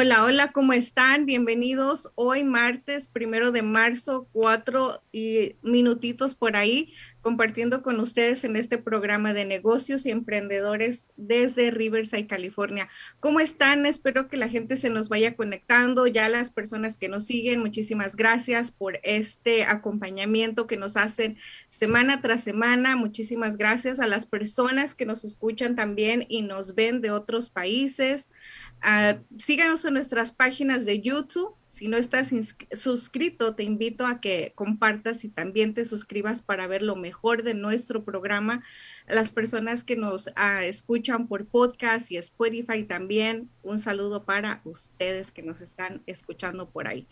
Hola, hola, ¿cómo están? Bienvenidos hoy martes, primero de marzo, cuatro y minutitos por ahí, compartiendo con ustedes en este programa de negocios y emprendedores desde Riverside, California. ¿Cómo están? Espero que la gente se nos vaya conectando, ya las personas que nos siguen, muchísimas gracias por este acompañamiento que nos hacen semana tras semana. Muchísimas gracias a las personas que nos escuchan también y nos ven de otros países. Uh, síganos en nuestras páginas de YouTube. Si no estás suscrito, te invito a que compartas y también te suscribas para ver lo mejor de nuestro programa. Las personas que nos uh, escuchan por podcast y Spotify también, un saludo para ustedes que nos están escuchando por ahí.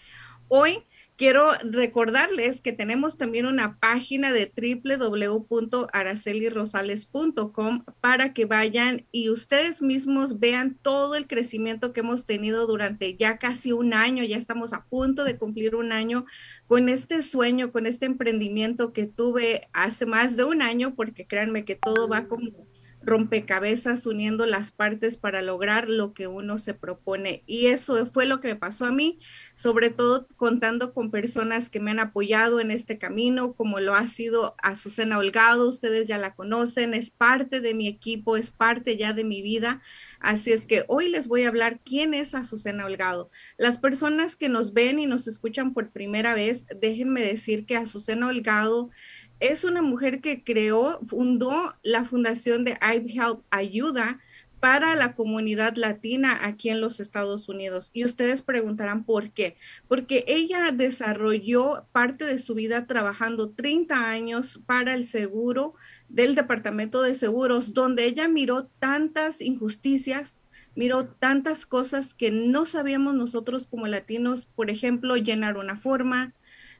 Hoy Quiero recordarles que tenemos también una página de www.aracelirosales.com para que vayan y ustedes mismos vean todo el crecimiento que hemos tenido durante ya casi un año. Ya estamos a punto de cumplir un año con este sueño, con este emprendimiento que tuve hace más de un año, porque créanme que todo va como rompecabezas uniendo las partes para lograr lo que uno se propone. Y eso fue lo que me pasó a mí, sobre todo contando con personas que me han apoyado en este camino, como lo ha sido Azucena Holgado, ustedes ya la conocen, es parte de mi equipo, es parte ya de mi vida. Así es que hoy les voy a hablar quién es Azucena Holgado. Las personas que nos ven y nos escuchan por primera vez, déjenme decir que Azucena Holgado es una mujer que creó, fundó la fundación de iHelp Ayuda para la comunidad latina aquí en los Estados Unidos. Y ustedes preguntarán por qué. Porque ella desarrolló parte de su vida trabajando 30 años para el seguro del Departamento de Seguros, donde ella miró tantas injusticias, miró tantas cosas que no sabíamos nosotros como latinos, por ejemplo, llenar una forma,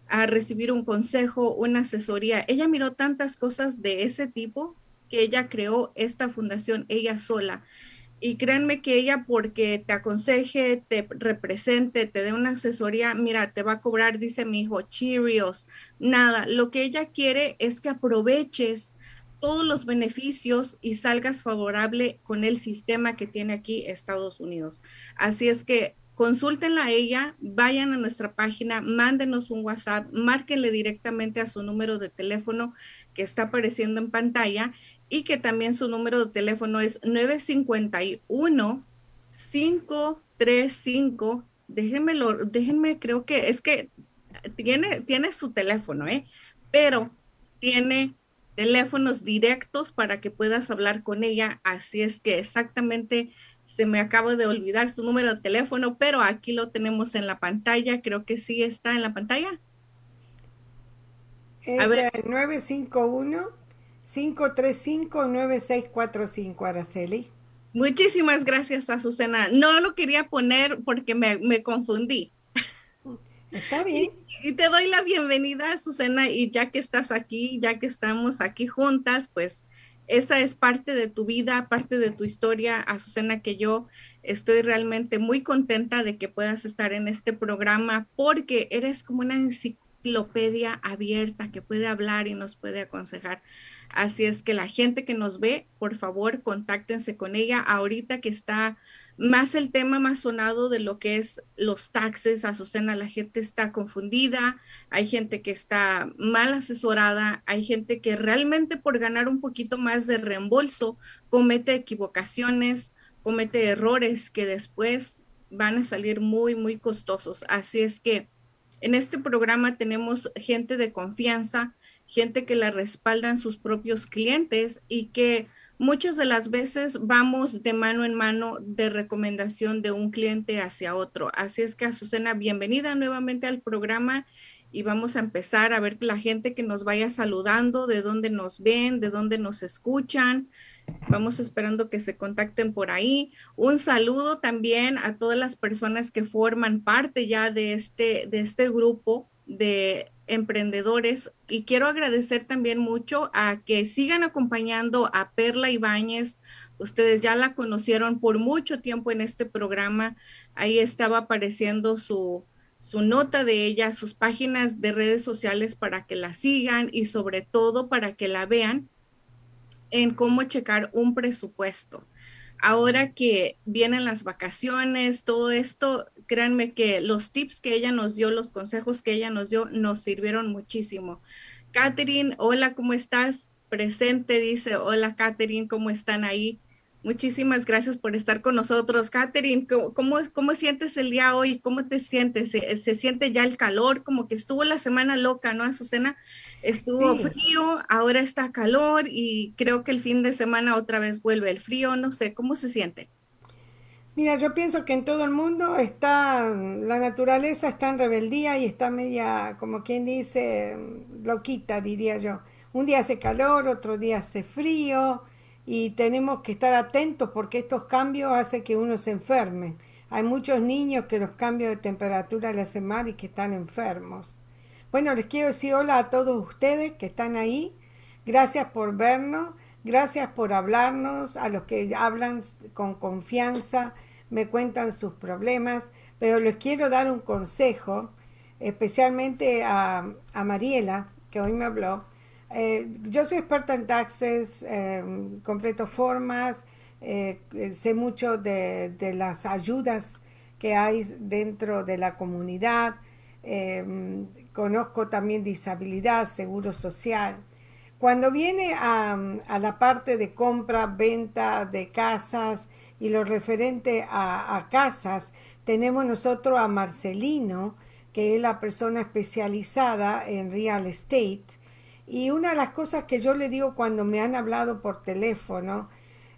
a recibir un consejo, una asesoría. Ella miró tantas cosas de ese tipo que ella creó esta fundación ella sola. Y créanme que ella, porque te aconseje, te represente, te dé una asesoría, mira, te va a cobrar, dice mi hijo, Cheerios, nada. Lo que ella quiere es que aproveches todos los beneficios y salgas favorable con el sistema que tiene aquí Estados Unidos. Así es que consúltenla a ella, vayan a nuestra página, mándenos un WhatsApp, márquenle directamente a su número de teléfono que está apareciendo en pantalla y que también su número de teléfono es 951 535 déjenme déjenme creo que es que tiene tiene su teléfono, ¿eh? Pero tiene teléfonos directos para que puedas hablar con ella, así es que exactamente se me acaba de olvidar su número de teléfono, pero aquí lo tenemos en la pantalla. Creo que sí está en la pantalla. Es el 951-535-9645, Araceli. Muchísimas gracias, Azucena. No lo quería poner porque me, me confundí. Está bien. Y, y, te doy la bienvenida, Azucena, y ya que estás aquí, ya que estamos aquí juntas, pues esa es parte de tu vida, parte de tu historia, Azucena, que yo estoy realmente muy contenta de que puedas estar en este programa porque eres como una enciclopedia abierta que puede hablar y nos puede aconsejar. Así es que la gente que nos ve, por favor, contáctense con ella ahorita que está más el tema más sonado de lo que es los taxes, Azucena, la gente está confundida, hay gente que está mal asesorada, hay gente que realmente por ganar un poquito más de reembolso comete equivocaciones, comete errores que después van a salir muy, muy costosos. Así es que en este programa tenemos gente de confianza, gente que la respaldan sus propios clientes y que muchas de las veces vamos de mano en mano de recomendación de un cliente hacia otro. Así es que Azucena, bienvenida nuevamente al programa y vamos a empezar a ver la gente que nos vaya saludando, de dónde nos ven, de dónde nos escuchan. Vamos esperando que se contacten por ahí. Un saludo también a todas las personas que forman parte ya de este, de este grupo de emprendedores y quiero agradecer también mucho a que sigan acompañando a Perla Ibáñez. Ustedes ya la conocieron por mucho tiempo en este programa. Ahí estaba apareciendo su, su nota de ella, sus páginas de redes sociales para que la sigan y sobre todo para que la vean en cómo checar un presupuesto. Ahora que vienen las vacaciones, todo esto, créanme que los tips que ella nos dio, los consejos que ella nos dio, nos sirvieron muchísimo. Catherine, hola, ¿cómo estás? Presente, dice, hola Catherine, ¿cómo están ahí? Muchísimas gracias por estar con nosotros. Catherine, ¿cómo, cómo sientes el día hoy? ¿Cómo te sientes? ¿Se, siente ya el calor? Como que estuvo la semana loca, ¿no, Azucena? Estuvo frío, ahora está calor y creo que el fin de semana otra vez vuelve el frío, no sé, ¿cómo se siente? Mira, yo pienso que en todo el mundo está, la naturaleza está en rebeldía y está media, como quien dice, loquita, diría yo. Un día hace calor, otro día hace frío y tenemos que estar atentos porque estos cambios hacen que uno se enferme. Hay muchos niños que los cambios de temperatura le hacen mal y que están enfermos. Bueno, les quiero decir hola a todos ustedes que están ahí. Gracias por vernos, gracias por hablarnos, a los que hablan con confianza, me cuentan sus problemas, pero les quiero dar un consejo, especialmente a, a Mariela, que hoy me habló eh, yo soy experta en taxes, eh, completo formas, eh, sé mucho de, las ayudas que hay dentro de la comunidad, conozco también disabilidad, seguro social. Cuando viene a, a, la parte de compra, venta de casas y lo referente a, a casas, tenemos nosotros a Marcelino, que es la persona especializada en real estate, y una de las cosas que yo le digo cuando me han hablado por teléfono,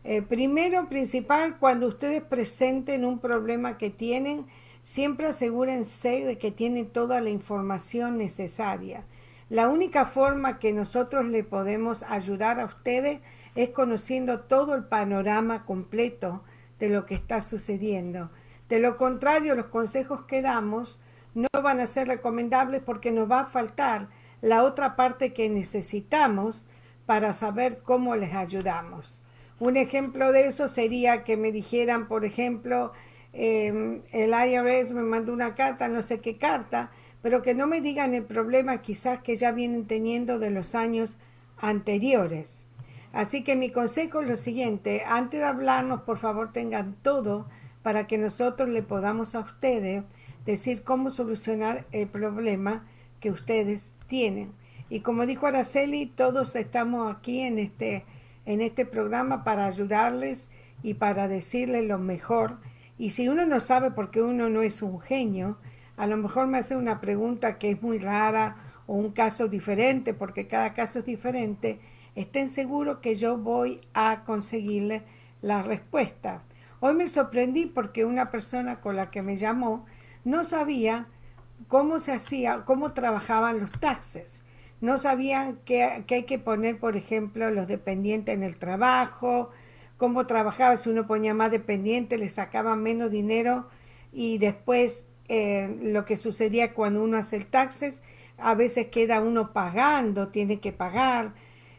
eh, primero, principal, cuando ustedes presenten un problema que tienen, siempre asegúrense de que tienen toda la información necesaria. La única forma que nosotros le podemos ayudar a ustedes es conociendo todo el panorama completo de lo que está sucediendo. De lo contrario, los consejos que damos no van a ser recomendables porque nos va a faltar la otra parte que necesitamos para saber cómo les ayudamos. Un ejemplo de eso sería que me dijeran, por ejemplo, em, el IRS me mandó una carta, no sé qué carta, pero que no me digan el problema quizás que ya vienen teniendo de los años anteriores. Así que mi consejo es lo siguiente, antes de hablarnos, por favor tengan todo para que nosotros le podamos a ustedes decir cómo solucionar el problema que ustedes tienen. Y como dijo Araceli, todos estamos aquí en este, en este programa para ayudarles y para decirles lo mejor. Y si uno no sabe por qué uno no es un genio, a lo mejor me hace una pregunta que es muy rara o un caso diferente, porque cada caso es diferente, estén seguros que yo voy a conseguirle la respuesta. Hoy me sorprendí porque una persona con la que me llamó no sabía cómo se hacía, cómo trabajaban los taxes. No sabían que, hay que poner, por ejemplo, los dependientes en el trabajo, cómo trabajaba, si uno ponía más dependiente, le sacaban menos dinero y después eh, lo que sucedía cuando uno hace el taxes, a veces queda uno pagando, tiene que pagar.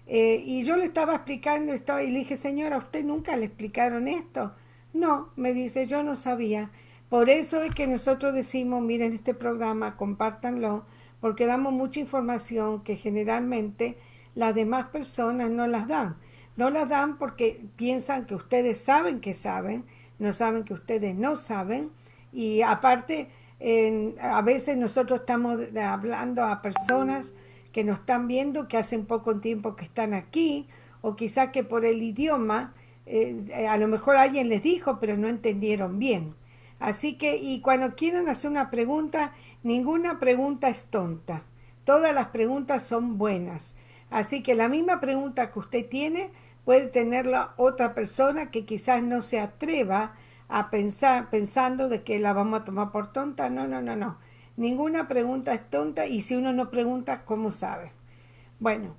Eh, y yo le estaba explicando esto y le dije, señora, ¿a usted nunca le explicaron esto? No, me dice, yo no sabía. Por eso es que nosotros decimos, miren este programa, compártanlo, porque damos mucha información que generalmente las demás personas no las dan. No las dan porque piensan que ustedes saben que saben, no saben que ustedes no saben. Y aparte, a veces nosotros estamos hablando a personas que nos están viendo, que hace poco tiempo que están aquí, o quizás que por el idioma, eh, a lo mejor alguien les dijo, pero no entendieron bien. Así que, y cuando quieran hacer una pregunta, ninguna pregunta es tonta. Todas las preguntas son buenas. Así que la misma pregunta que usted tiene puede tenerla otra persona que quizás no se atreva a pensar pensando de que la vamos a tomar por tonta. No, no, no, no. Ninguna pregunta es tonta y si uno no pregunta, ¿cómo sabe? Bueno,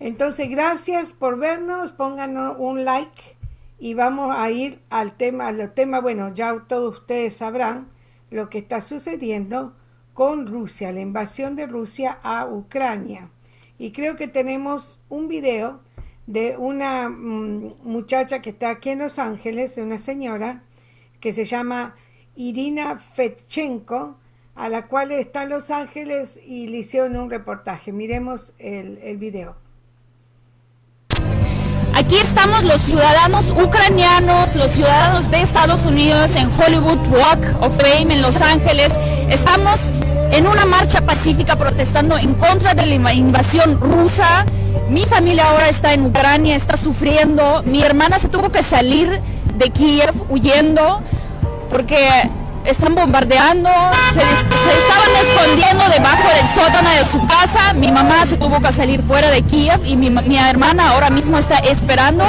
entonces gracias por vernos. Pónganos un like y vamos a ir al tema, tema, bueno, ya todos ustedes sabrán lo que está sucediendo con Rusia, la invasión de Rusia a Ucrania. Y creo que tenemos un video de una mm, muchacha que está aquí en Los Ángeles, de una señora que se llama Irina Fetchenko, a la cual está en Los Ángeles y le hicieron un reportaje. Miremos el video. Aquí estamos los ciudadanos ucranianos, los ciudadanos de Estados Unidos en Hollywood Walk of Fame en Los Ángeles. Estamos en una marcha pacífica protestando en contra de la invasión rusa. Mi familia ahora está en Ucrania, está sufriendo. Mi hermana se tuvo que salir de Kiev huyendo porque están bombardeando, se, estaban escondiendo debajo del sótano de su casa. Mi mamá se tuvo que salir fuera de Kiev y mi, mi hermana ahora mismo está esperando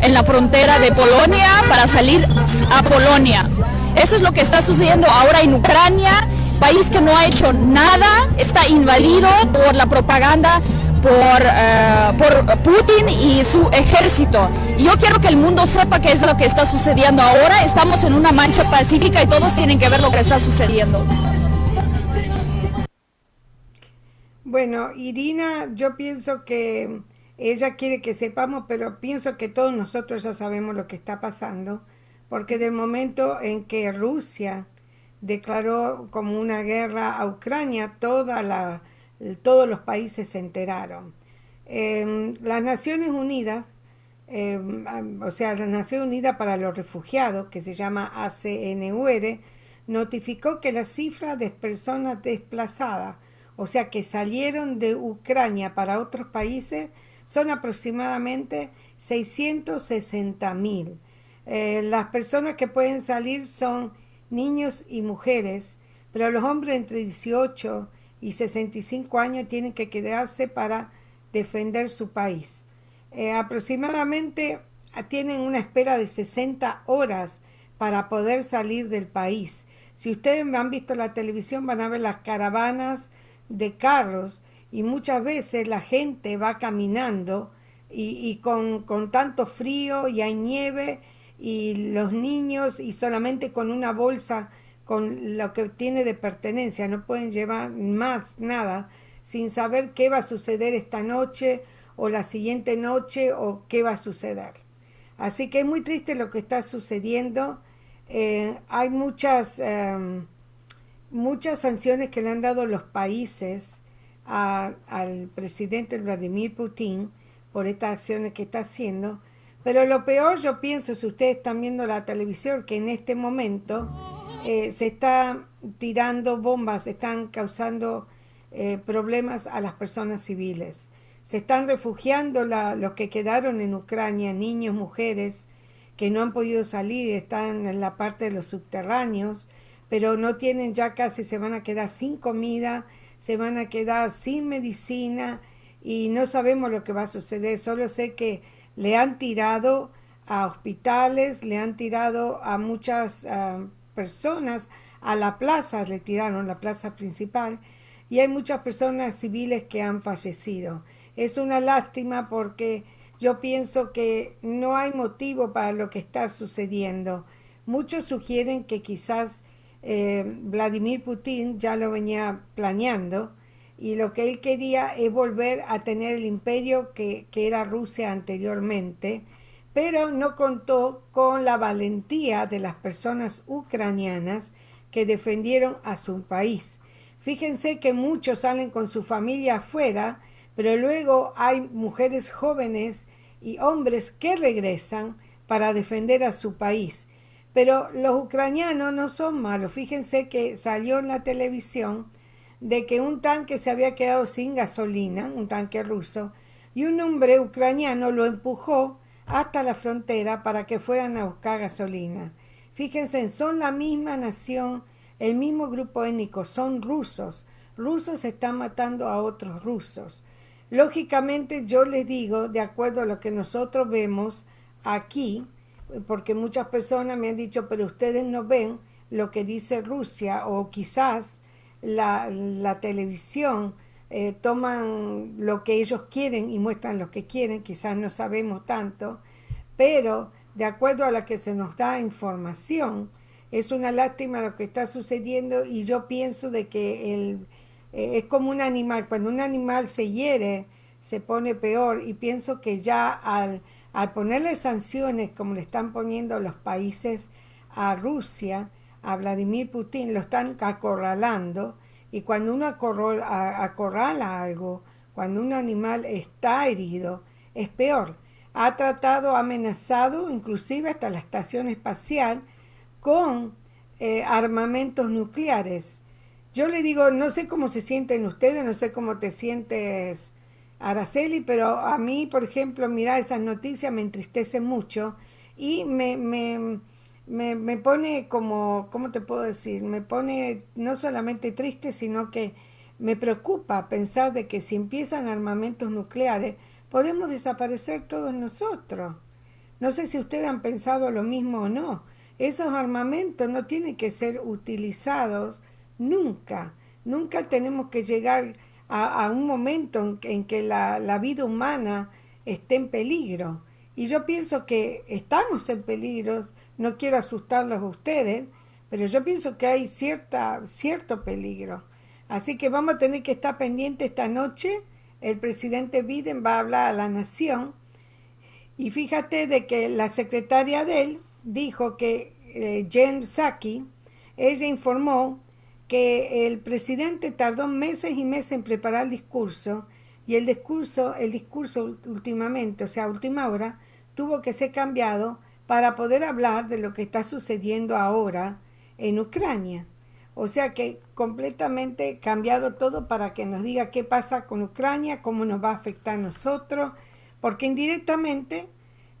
en la frontera de Polonia para salir a Polonia. Eso es lo que está sucediendo ahora en Ucrania, país que no ha hecho nada, está invadido por la propaganda por, eh, por Putin y su ejército. Yo quiero que el mundo sepa qué es lo que está sucediendo ahora. Estamos en una mancha pacífica y todos tienen que ver lo que está sucediendo. Bueno, Irina, yo pienso que ella quiere que sepamos, pero pienso que todos nosotros ya sabemos lo que está pasando, porque del momento en que Rusia declaró como una guerra a Ucrania, toda la, todos los países se enteraron. Em, las Naciones Unidas, em, o sea, la Nación Unida para los Refugiados, que se llama ACNUR, notificó que la cifra de personas desplazadas, o sea, que salieron de Ucrania para otros países, son aproximadamente 660 mil. Eh, las personas que pueden salir son niños y mujeres, pero los hombres entre 18 y 65 años tienen que quedarse para defender su país. Eh, aproximadamente ah, tienen una espera de 60 horas para poder salir del país. Si ustedes han visto la televisión van a ver las caravanas de carros y muchas veces la gente va caminando y, con, con tanto frío y hay nieve y los niños y solamente con una bolsa con lo que tiene de pertenencia, no pueden llevar más nada sin saber qué va a suceder esta noche o la siguiente noche o qué va a suceder. Así que es muy triste lo que está sucediendo. Eh, hay muchas, em, muchas sanciones que le han dado los países al presidente Vladimir Putin por estas acciones que está haciendo. Pero lo peor, yo pienso, si ustedes están viendo la televisión, que en este momento eh, se está tirando bombas, se están causando eh, problemas a las personas civiles. Se están refugiando los que quedaron en Ucrania, niños, mujeres, que no han podido salir, están en la parte de los subterráneos, pero no tienen ya casi, se van a quedar sin comida, se van a quedar sin medicina y no sabemos lo que va a suceder. Solo sé que le han tirado a hospitales, le han tirado a muchas ah, personas a la plaza, retiraron la plaza principal y hay muchas personas civiles que han fallecido. Es una lástima porque yo pienso que no hay motivo para lo que está sucediendo. Muchos sugieren que quizás eh, Vladimir Putin ya lo venía planeando y lo que él quería es volver a tener el imperio que, que era Rusia anteriormente pero no contó con la valentía de las personas ucranianas que defendieron a su país. Fíjense que muchos salen con su familia afuera, pero luego hay mujeres jóvenes y hombres que regresan para defender a su país. Pero los ucranianos no son malos. Fíjense que salió en la televisión de que un tanque se había quedado sin gasolina, un tanque ruso, y un hombre ucraniano lo empujó hasta la frontera para que fueran a buscar gasolina. Fíjense, son la misma nación, el mismo grupo étnico, son rusos. Rusos están matando a otros rusos. Lógicamente yo les digo, de acuerdo a lo que nosotros vemos aquí, porque muchas personas me han dicho, pero ustedes no ven lo que dice Rusia o quizás la, la televisión eh, toman lo que ellos quieren y muestran lo que quieren, quizás no sabemos tanto, pero de acuerdo a la que se nos da información, es una lástima lo que está sucediendo y yo pienso de que el, eh, es como un animal, cuando un animal se hiere, se pone peor y pienso que ya al, al ponerle sanciones como le están poniendo los países a Rusia, a Vladimir Putin, lo están acorralando, y cuando uno acorrala algo, cuando un animal está herido, es peor. ha tratado, amenazado inclusive hasta la estación espacial con eh, armamentos nucleares. Yo le digo, no sé cómo se sienten ustedes, no sé cómo te sientes, Araceli, pero a mí, por ejemplo, mirar esas noticias me entristece mucho y me, me, me pone como, ¿cómo te puedo decir? Me pone no solamente triste, sino que me preocupa pensar de que si empiezan armamentos nucleares, podemos desaparecer todos nosotros. No sé si ustedes han pensado lo mismo o no. Esos armamentos no tienen que ser utilizados nunca. Nunca tenemos que llegar a, un momento en que, la, la vida humana esté en peligro. Y yo pienso que estamos en peligro, no quiero asustarlos a ustedes, pero yo pienso que hay cierta, cierto peligro. Así que vamos a tener que estar pendientes esta noche. El presidente Biden va a hablar a la nación. Y fíjate de que la secretaria de él dijo que eh, Jen Psaki, ella informó que el presidente tardó meses y meses en preparar el discurso y el discurso, el discurso últimamente, o sea, última hora, tuvo que ser cambiado para poder hablar de lo que está sucediendo ahora en Ucrania. O sea que completamente cambiado todo para que nos diga qué pasa con Ucrania, cómo nos va a afectar a nosotros, porque indirectamente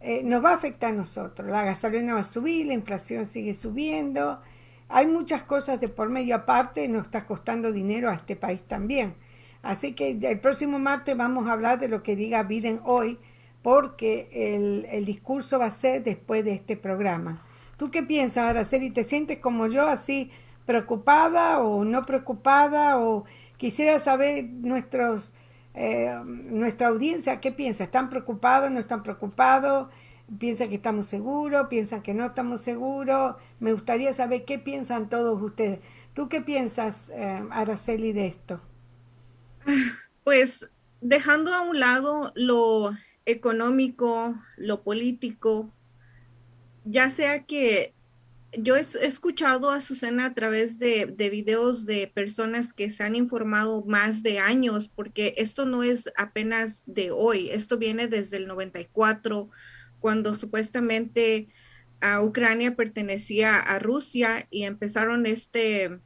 eh, nos va a afectar a nosotros. La gasolina va a subir, la inflación sigue subiendo, hay muchas cosas de por medio aparte, nos está costando dinero a este país también. Así que el próximo martes vamos a hablar de lo que diga Biden hoy, porque el, el discurso va a ser después de este programa. ¿Tú qué piensas, Araceli? ¿Te sientes como yo así? preocupada o no preocupada o quisiera saber nuestros eh, nuestra audiencia qué piensa están preocupados no están preocupados piensan que estamos seguros piensan que no estamos seguros me gustaría saber qué piensan todos ustedes tú qué piensas eh, Araceli de esto pues dejando a un lado lo económico lo político ya sea que yo he, escuchado a Susana a través de, de, videos de personas que se han informado más de años, porque esto no es apenas de hoy, esto viene desde el 94, cuando supuestamente a Ucrania pertenecía a Rusia y empezaron este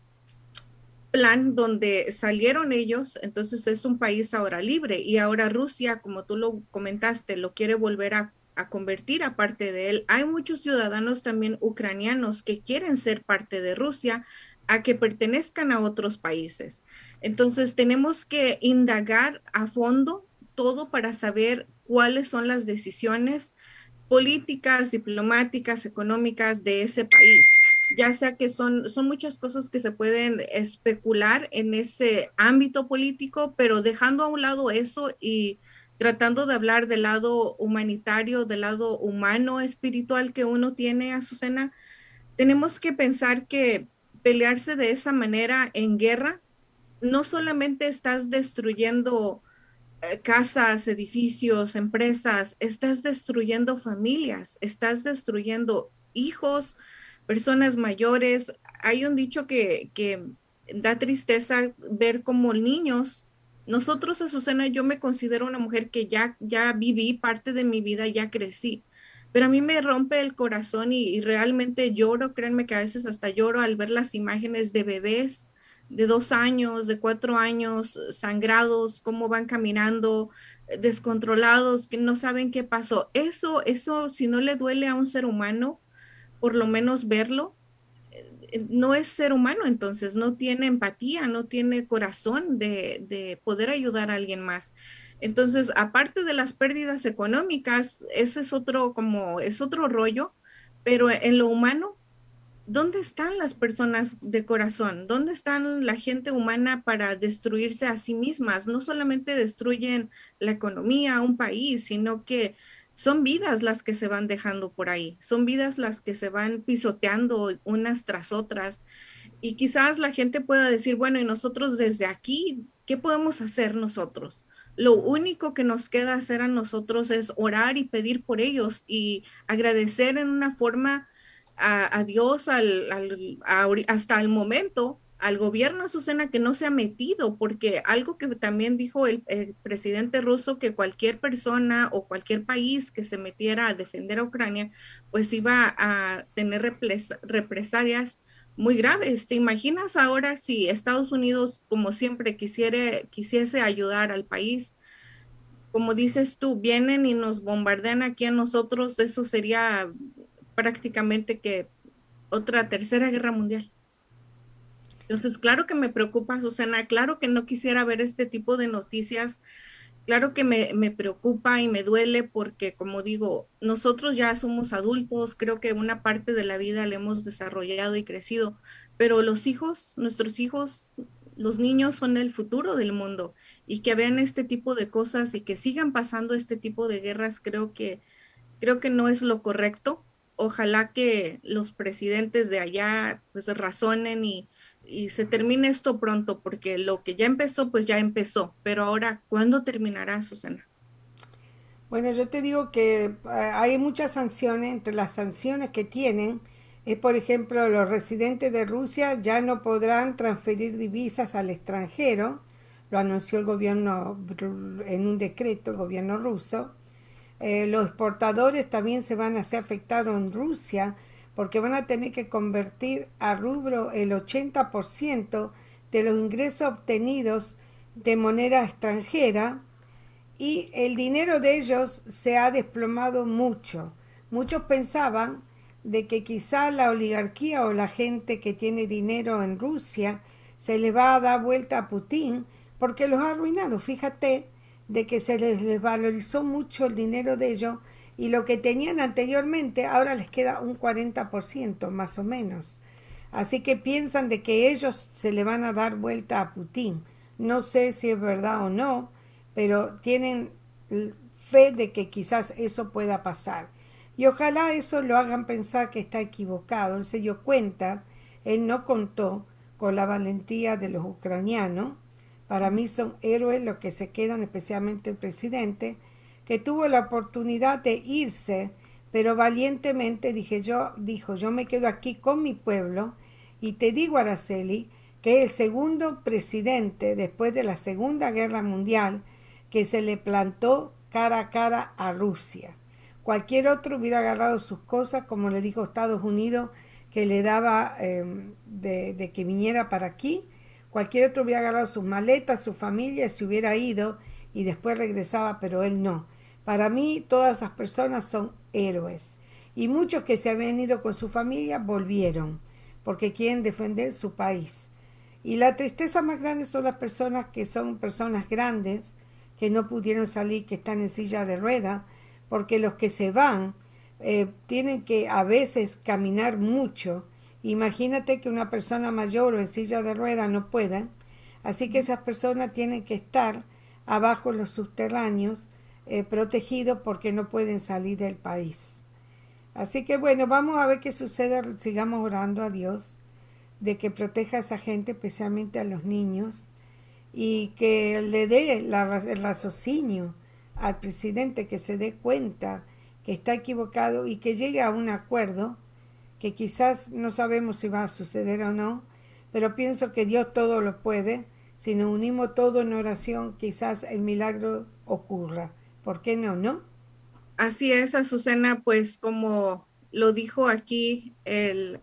plan donde salieron ellos, entonces es un país ahora libre y ahora Rusia, como tú lo comentaste, lo quiere volver a convertir a parte de él. Hay muchos ciudadanos también ucranianos que quieren ser parte de Rusia a que pertenezcan a otros países. Entonces tenemos que indagar a fondo todo para saber cuáles son las decisiones políticas, diplomáticas, económicas de ese país. Ya sea que son, son muchas cosas que se pueden especular en ese ámbito político, pero dejando a un lado eso y tratando de hablar del lado humanitario, del lado humano, espiritual que uno tiene, Azucena, tenemos que pensar que pelearse de esa manera en guerra, no solamente estás destruyendo eh, casas, edificios, empresas, estás destruyendo familias, estás destruyendo hijos, personas mayores. Hay un dicho que, que da tristeza ver como niños nosotros, Azucena, yo me considero una mujer que ya, ya viví parte de mi vida, ya crecí, pero a mí me rompe el corazón y, realmente lloro, créanme que a veces hasta lloro al ver las imágenes de bebés de dos años, de cuatro años, sangrados, cómo van caminando, descontrolados, que no saben qué pasó. Eso, eso, si no le duele a un ser humano, por lo menos verlo, eh, no es ser humano, entonces no tiene empatía, no tiene corazón de, poder ayudar a alguien más. Entonces, aparte de las pérdidas económicas, ese es otro como es otro rollo, pero en lo humano, ¿dónde están las personas de corazón? ¿Dónde están la gente humana para destruirse a sí mismas? No solamente destruyen la economía, un país, sino que son vidas las que se van dejando por ahí, son vidas las que se van pisoteando unas tras otras. Y quizás la gente pueda decir, bueno, y nosotros desde aquí, ¿qué podemos hacer nosotros? Lo único que nos queda hacer a nosotros es orar y pedir por ellos y agradecer en una forma a, Dios hasta el momento al gobierno, Azucena, que no se ha metido, porque algo que también dijo el, presidente ruso, que cualquier persona o cualquier país que se metiera a defender a Ucrania, pues iba a tener represalias muy graves. ¿Te imaginas ahora si Estados Unidos, como siempre, quisiera, quisiese ayudar al país? Como dices tú, vienen y nos bombardean aquí a nosotros, eso sería prácticamente que otra tercera guerra mundial. Entonces, claro que me preocupa, Susana, claro que no quisiera ver este tipo de noticias, claro que me, me, preocupa y me duele porque, como digo, nosotros ya somos adultos, creo que una parte de la vida la hemos desarrollado y crecido, pero los hijos, nuestros hijos, los niños son el futuro del mundo y que vean este tipo de cosas y que sigan pasando este tipo de guerras, creo que, creo que no es lo correcto. Ojalá que los presidentes de allá pues razonen y, y se termine esto pronto, porque lo que ya empezó, pues ya empezó. Pero ahora, ¿cuándo terminará, Susana? Bueno, yo te digo que eh, hay muchas sanciones, entre las sanciones que tienen, es por ejemplo, los residentes de Rusia ya no podrán transferir divisas al extranjero, lo anunció el gobierno en un decreto, el gobierno ruso. Eh, los exportadores también se van a hacer afectados en Rusia porque van a tener que convertir a rubro el 80% de los ingresos obtenidos de moneda extranjera y el dinero de ellos se ha desplomado mucho. Muchos pensaban de que quizá la oligarquía o la gente que tiene dinero en Rusia se le va a dar vuelta a Putin porque los ha arruinado. Fíjate de que se les, valorizó mucho el dinero de ellos y lo que tenían anteriormente ahora les queda un 40% más o menos. Así que piensan de que ellos se le van a dar vuelta a Putin. No sé si es verdad o no, pero tienen fe de que quizás eso pueda pasar. Y ojalá eso lo hagan pensar que está equivocado. Él se dio cuenta, él no contó con la valentía de los ucranianos. Para mí son héroes los que se quedan, especialmente el presidente, que tuvo la oportunidad de irse, pero valientemente dije yo, dijo, yo me quedo aquí con mi pueblo y te digo, Araceli, que el segundo presidente después de la Segunda Guerra Mundial que se le plantó cara a cara a Rusia. Cualquier otro hubiera agarrado sus cosas, como le dijo Estados Unidos, que le daba em, de, de, que viniera para aquí. Cualquier otro hubiera agarrado sus maletas, su familia, se hubiera ido y después regresaba, pero él no. Para mí todas esas personas son héroes y muchos que se habían ido con su familia volvieron porque quieren defender su país. Y la tristeza más grande son las personas que son personas grandes, que no pudieron salir, que están en silla de rueda, porque los que se van eh, tienen que a veces caminar mucho. Imagínate que una persona mayor o en silla de rueda no pueda. Así que esas personas tienen que estar abajo en los subterráneos eh, protegidos porque no pueden salir del país. Así que bueno, vamos a ver qué sucede. Sigamos orando a Dios de que proteja a esa gente, especialmente a los niños, y que le dé el raciocinio al presidente que se dé cuenta que está equivocado y que llegue a un acuerdo que quizás no sabemos si va a suceder o no, pero pienso que Dios todo lo puede. Si nos unimos todo en oración, quizás el milagro ocurra. ¿Por qué no, no? Así es, Azucena, pues como lo dijo aquí el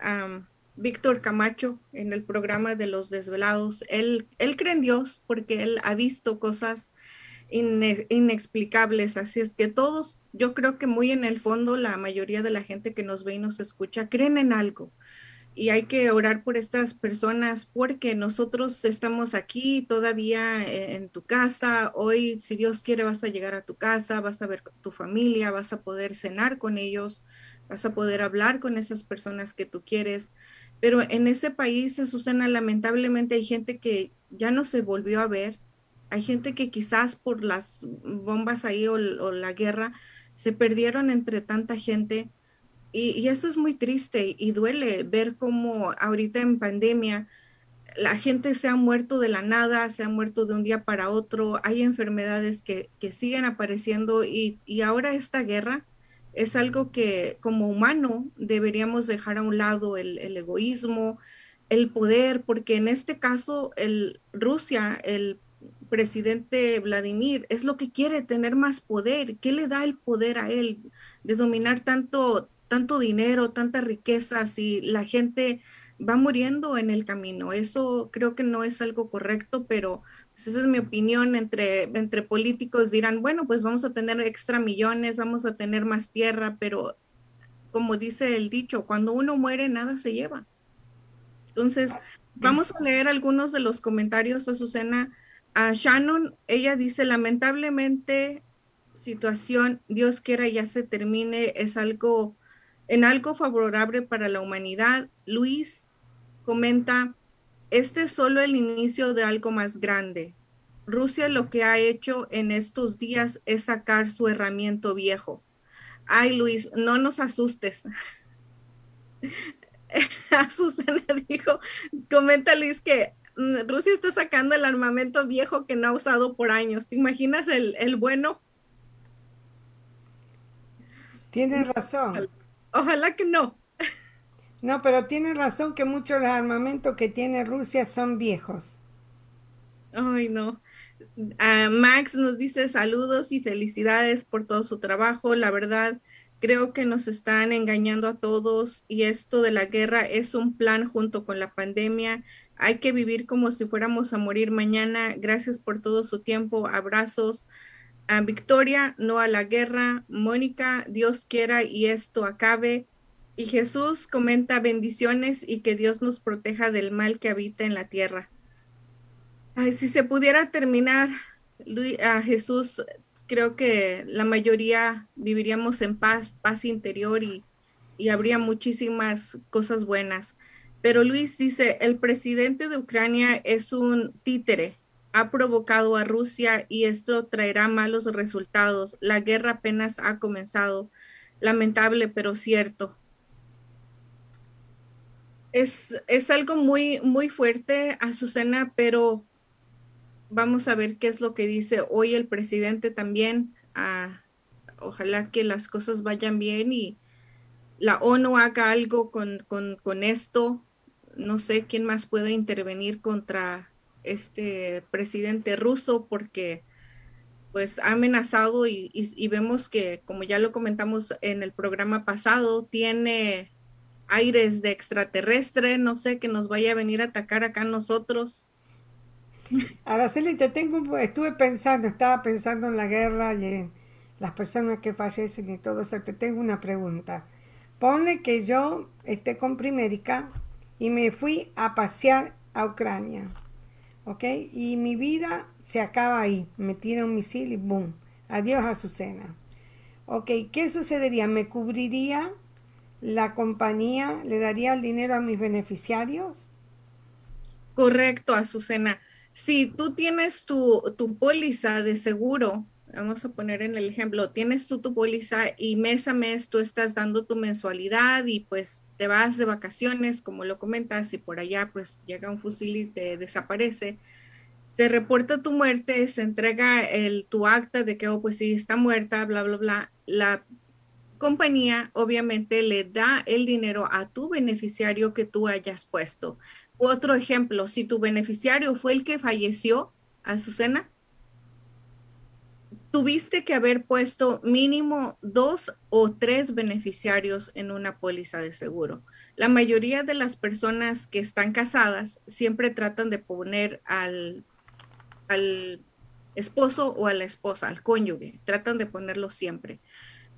Víctor Camacho en el programa de los desvelados, él, él cree en Dios porque él ha visto cosas inexplicables, así es que todos, yo creo que muy en el fondo la mayoría de la gente que nos ve y nos escucha creen en algo y hay que orar por estas personas porque nosotros estamos aquí todavía en tu casa. Hoy, si Dios quiere, vas a llegar a tu casa, vas a ver tu familia, vas a poder cenar con ellos, vas a poder hablar con esas personas que tú quieres. Pero en ese país, Susana, lamentablemente hay gente que ya no se volvió a ver. Hay gente que quizás por las bombas ahí o la guerra se perdieron entre tanta gente y, eso es muy triste y duele ver cómo ahorita en pandemia la gente se ha muerto de la nada, se ha muerto de un día para otro, hay enfermedades que, siguen apareciendo y, ahora esta guerra es algo que como humano deberíamos dejar a un lado el, egoísmo, el poder, porque en este caso el Rusia, el presidente Vladimir, es lo que quiere tener más poder. ¿Qué le da el poder a él de dominar tanto, tanto dinero, tanta riqueza, si la gente va muriendo en el camino? Eso creo que no es algo correcto, pero pues, esa es mi opinión. Entre, entre políticos dirán, bueno, pues vamos a tener extra millones, vamos a tener más tierra, pero como dice el dicho, cuando uno muere, nada se lleva. Entonces, vamos a leer algunos de los comentarios, Azucena. A Shannon, ella dice, lamentablemente, situación, Dios quiera ya se termine, es algo, en algo favorable para la humanidad. Luis comenta, este es solo el inicio de algo más grande. Rusia lo que ha hecho en estos días es sacar su herramienta viejo. Ay, Luis, no nos asustes. Susana dijo, comenta Luis que mm, Rusia está sacando el armamento viejo que no ha usado por años. ¿Te imaginas el, el bueno? Tienes razón. Ojalá que no. No, pero tiene razón que muchos de los armamentos que tiene Rusia son viejos. Ay, no. Max nos dice saludos y felicidades por todo su trabajo. La verdad, creo que nos están engañando a todos y esto de la guerra es un plan junto con la pandemia. Hay que vivir como si fuéramos a morir mañana. Gracias por todo su tiempo. Abrazos. A Victoria, no a la guerra. Mónica, Dios quiera y esto acabe. Y Jesús comenta bendiciones y que Dios nos proteja del mal que habita en la tierra. Ay, si se pudiera terminar, a Jesús, creo que la mayoría viviríamos en paz, paz interior y, y habría muchísimas cosas buenas. Pero Luis dice, el presidente de Ucrania es un títere, ha provocado a Rusia y esto traerá malos resultados. La guerra apenas ha comenzado. Lamentable, pero cierto es, algo muy, muy fuerte, Azucena, pero vamos a ver qué es lo que dice hoy el presidente también. Ah, ojalá que las cosas vayan bien y la ONU haga algo con, esto. No sé quién más puede intervenir contra este presidente ruso porque pues ha amenazado y, vemos que, como ya lo comentamos en el programa pasado, tiene aires de extraterrestre, no sé, que nos vaya a venir a atacar acá nosotros. Araceli, te tengo, estuve pensando, estaba pensando en la guerra y en las personas que fallecen y todo eso. Te tengo una pregunta. Ponle que yo esté con Primérica y me fui a pasear a Ucrania, ¿ok? Y mi vida se acaba ahí. Me tira un misil y ¡boom! Adiós, Azucena. Ok, ¿qué sucedería? ¿Me cubriría la compañía le daría el dinero a mis beneficiarios? Correcto, Azucena. Si tú tienes tu, tu póliza de seguro, vamos a poner en el ejemplo, tienes tú tu póliza y mes a mes tú estás dando tu mensualidad y pues te vas de vacaciones, como lo comentas, y por allá pues llega un fusil y te desaparece. Se reporta tu muerte, se entrega el, tu acta de que, oh, pues sí, está muerta, bla, bla, bla. La compañía obviamente le da el dinero a tu beneficiario que tú hayas puesto. Otro ejemplo, si tu beneficiario fue el que falleció, Azucena, tuviste que haber puesto mínimo dos o tres beneficiarios en una póliza de seguro. La mayoría de las personas que están casadas siempre tratan de poner al, al esposo o a la esposa, al cónyuge, tratan de ponerlo siempre.